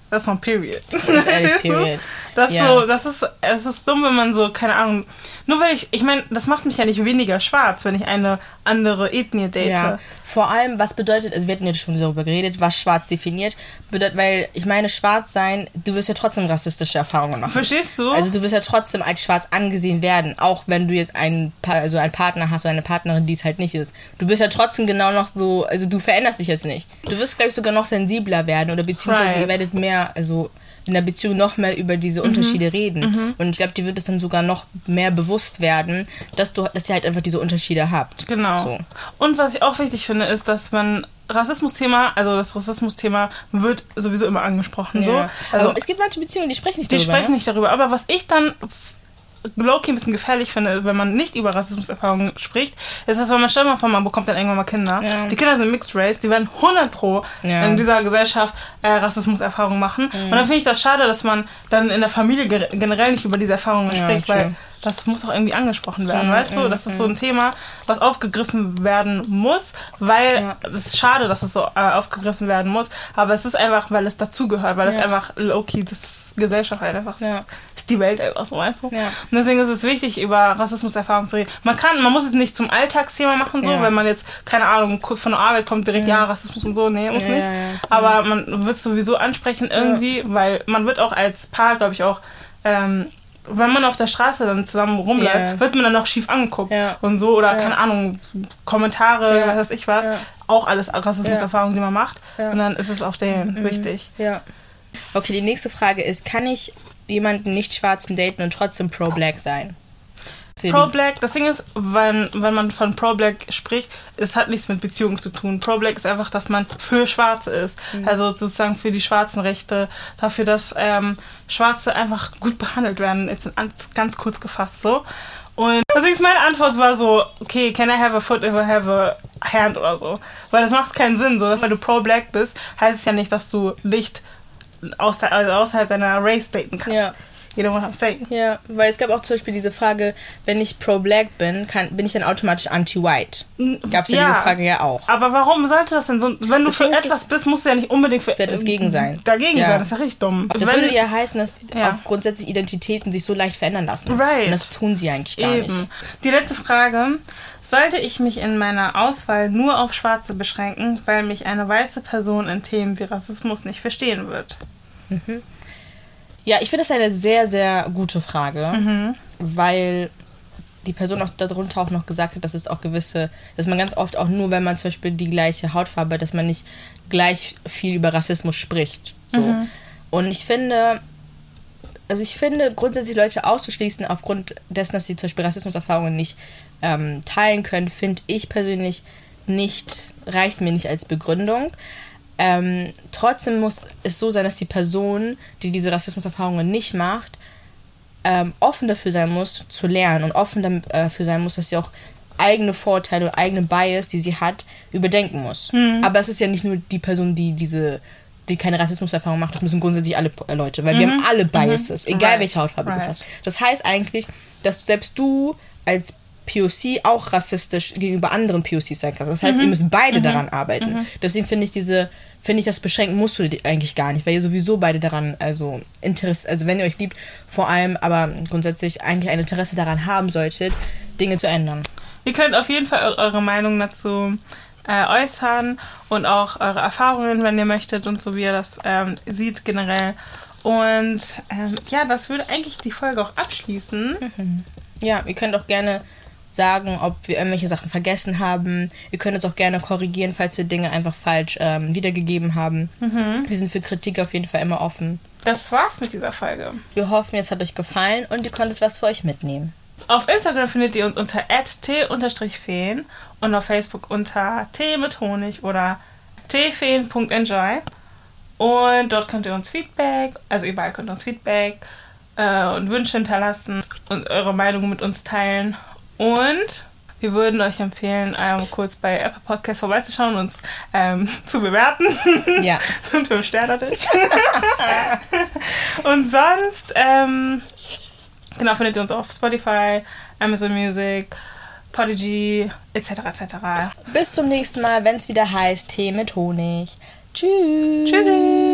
Das ist noch ein Period. Das ist (laughs) period. Das, ja. so, das ist, es ist dumm, wenn man so, keine Ahnung, nur weil ich, ich meine, das macht mich ja nicht weniger schwarz, wenn ich eine andere Ethnie date. Ja. Vor allem, was bedeutet, also wir hatten ja schon darüber geredet, was schwarz definiert, bedeutet, weil ich meine, schwarz sein, du wirst ja trotzdem rassistische Erfahrungen machen. Verstehst du? Also du wirst ja trotzdem als schwarz angesehen werden, auch wenn du jetzt einen, also einen Partner hast oder eine Partnerin, die es halt nicht ist. Du bist ja trotzdem genau noch so, also du veränderst dich jetzt nicht. Du wirst, glaube ich, sogar noch sensibler werden oder beziehungsweise right. ihr werdet mehr, also in der Beziehung noch mehr über diese mhm. Unterschiede reden. Mhm. Und ich glaube, dir wird es dann sogar noch mehr bewusst werden, dass du, dass ihr halt einfach diese Unterschiede habt. Genau. So. Und was ich auch wichtig finde, ist, dass man Rassismus-Thema, also das Rassismus-Thema wird sowieso immer angesprochen. Ja. So. Also aber es gibt manche Beziehungen, die sprechen nicht darüber. Die sprechen ne? nicht darüber. Aber was ich dann Loki ein bisschen gefährlich finde, wenn man nicht über Rassismuserfahrungen spricht, ist das, wenn man stellt mal vor, man bekommt dann irgendwann mal Kinder. Ja. Die Kinder sind Mixed Race, die werden 100 pro ja. in dieser Gesellschaft äh, Rassismuserfahrungen machen. Mhm. Und dann finde ich das schade, dass man dann in der Familie generell nicht über diese Erfahrungen spricht, weil das muss auch irgendwie angesprochen werden, mhm, weißt du? Das ist so ein Thema, was aufgegriffen werden muss, weil es ist schade, dass es so äh, aufgegriffen werden muss, aber es ist einfach, weil es dazugehört, weil es einfach low-key das Gesellschaft halt einfach ist die Welt einfach so, weißt du? Ja. Und deswegen ist es wichtig, über Rassismuserfahrung zu reden. Man kann, man muss es nicht zum Alltagsthema machen, so, ja. wenn man jetzt, keine Ahnung, von der Arbeit kommt direkt, ja, Rassismus und so, nee, muss nicht. Aber man wird es sowieso ansprechen irgendwie, weil man wird auch als Paar, glaube ich, auch ähm, wenn man auf der Straße dann zusammen rumläuft, yeah. wird man dann auch schief angeguckt yeah. und so oder yeah. keine Ahnung, Kommentare, was weiß ich was, auch alles Rassismuserfahrungen, die man macht und dann ist es auch denen mhm. wichtig. Ja. Okay, die nächste Frage ist, kann ich jemanden nicht schwarzen daten und trotzdem pro-black sein? Pro-Black, das Ding ist, wenn, wenn man von Pro-Black spricht, es hat nichts mit Beziehung zu tun. Pro-Black ist einfach, dass man für Schwarze ist. Mhm. Also sozusagen für die schwarzen Rechte, dafür, dass ähm, Schwarze einfach gut behandelt werden. Jetzt ganz kurz gefasst so. Und deswegen meine Antwort war so, okay, can I have a foot if I have a hand oder so. Weil das macht keinen Sinn. So, dass wenn du pro-black bist, heißt es ja nicht, dass du nicht aus der, also außerhalb deiner Race daten kannst. Ja. You know what I'm saying? Ja, weil es gab auch zum Beispiel diese Frage, wenn ich pro-black bin, kann, bin ich dann automatisch anti-white? Gab es ja, ja, diese Frage ja auch. Aber warum sollte das denn so, wenn du Deswegen für etwas bist, musst du ja nicht unbedingt für, etwas gegen sein. Dagegen ja. sein, das ist ja richtig dumm. Das wenn, würde ja heißen, dass ja. auf grundsätzlich Identitäten sich so leicht verändern lassen. Right. Und das tun sie eigentlich gar Eben. nicht. Die letzte Frage, sollte ich mich in meiner Auswahl nur auf Schwarze beschränken, weil mich eine weiße Person in Themen wie Rassismus nicht verstehen wird? Mhm. Ja, ich finde das eine sehr, sehr gute Frage, mhm. weil die Person auch darunter auch noch gesagt hat, dass es auch gewisse, dass man ganz oft auch nur, wenn man zum Beispiel die gleiche Hautfarbe hat, dass man nicht gleich viel über Rassismus spricht. So. Mhm. Und ich finde, also ich finde, grundsätzlich Leute auszuschließen aufgrund dessen, dass sie zum Beispiel Rassismuserfahrungen nicht ähm, teilen können, finde ich persönlich nicht, reicht mir nicht als Begründung. Ähm, trotzdem muss es so sein, dass die Person, die diese Rassismuserfahrungen nicht macht, ähm, offen dafür sein muss, zu lernen und offen dafür sein muss, dass sie auch eigene Vorteile und eigene Bias, die sie hat, überdenken muss. Mhm. Aber es ist ja nicht nur die Person, die diese die keine Rassismuserfahrung macht, das müssen grundsätzlich alle Leute, weil mhm. wir haben alle Biases, mhm. egal right. welche Hautfarbe right. du hast. Das heißt eigentlich, dass selbst du als POC auch rassistisch gegenüber anderen POCs sein kannst. Das heißt, mhm. ihr müsst beide mhm. daran arbeiten. Mhm. Deswegen finde ich diese finde ich, das beschränken musst du eigentlich gar nicht, weil ihr sowieso beide daran, also Interesse, also wenn ihr euch liebt, vor allem, aber grundsätzlich eigentlich ein Interesse daran haben solltet, Dinge zu ändern. Ihr könnt auf jeden Fall eure Meinung dazu äh, äußern und auch eure Erfahrungen, wenn ihr möchtet und so wie ihr das ähm, sieht generell. Und ähm, ja, das würde eigentlich die Folge auch abschließen. Mhm. Ja, ihr könnt auch gerne sagen, ob wir irgendwelche Sachen vergessen haben. Ihr könnt uns auch gerne korrigieren, falls wir Dinge einfach falsch ähm, wiedergegeben haben. Mhm. Wir sind für Kritik auf jeden Fall immer offen. Das war's mit dieser Folge. Wir hoffen, es hat euch gefallen und ihr konntet was für euch mitnehmen. Auf Instagram findet ihr uns unter t-feen und auf Facebook unter t mit Honig oder tfeen.enjoy. Und dort könnt ihr uns Feedback, also überall könnt ihr uns Feedback äh, und Wünsche hinterlassen und eure Meinung mit uns teilen. Und wir würden euch empfehlen, ähm, kurz bei Apple Podcast vorbeizuschauen und uns ähm, (laughs) zu bewerten. Ja. (laughs) und fünf Sterne natürlich. (laughs) und sonst, ähm, genau, findet ihr uns auf Spotify, Amazon Music, Podigy, etc. etc. Bis zum nächsten Mal, wenn es wieder heißt Tee mit Honig. Tschüss. Tschüssi.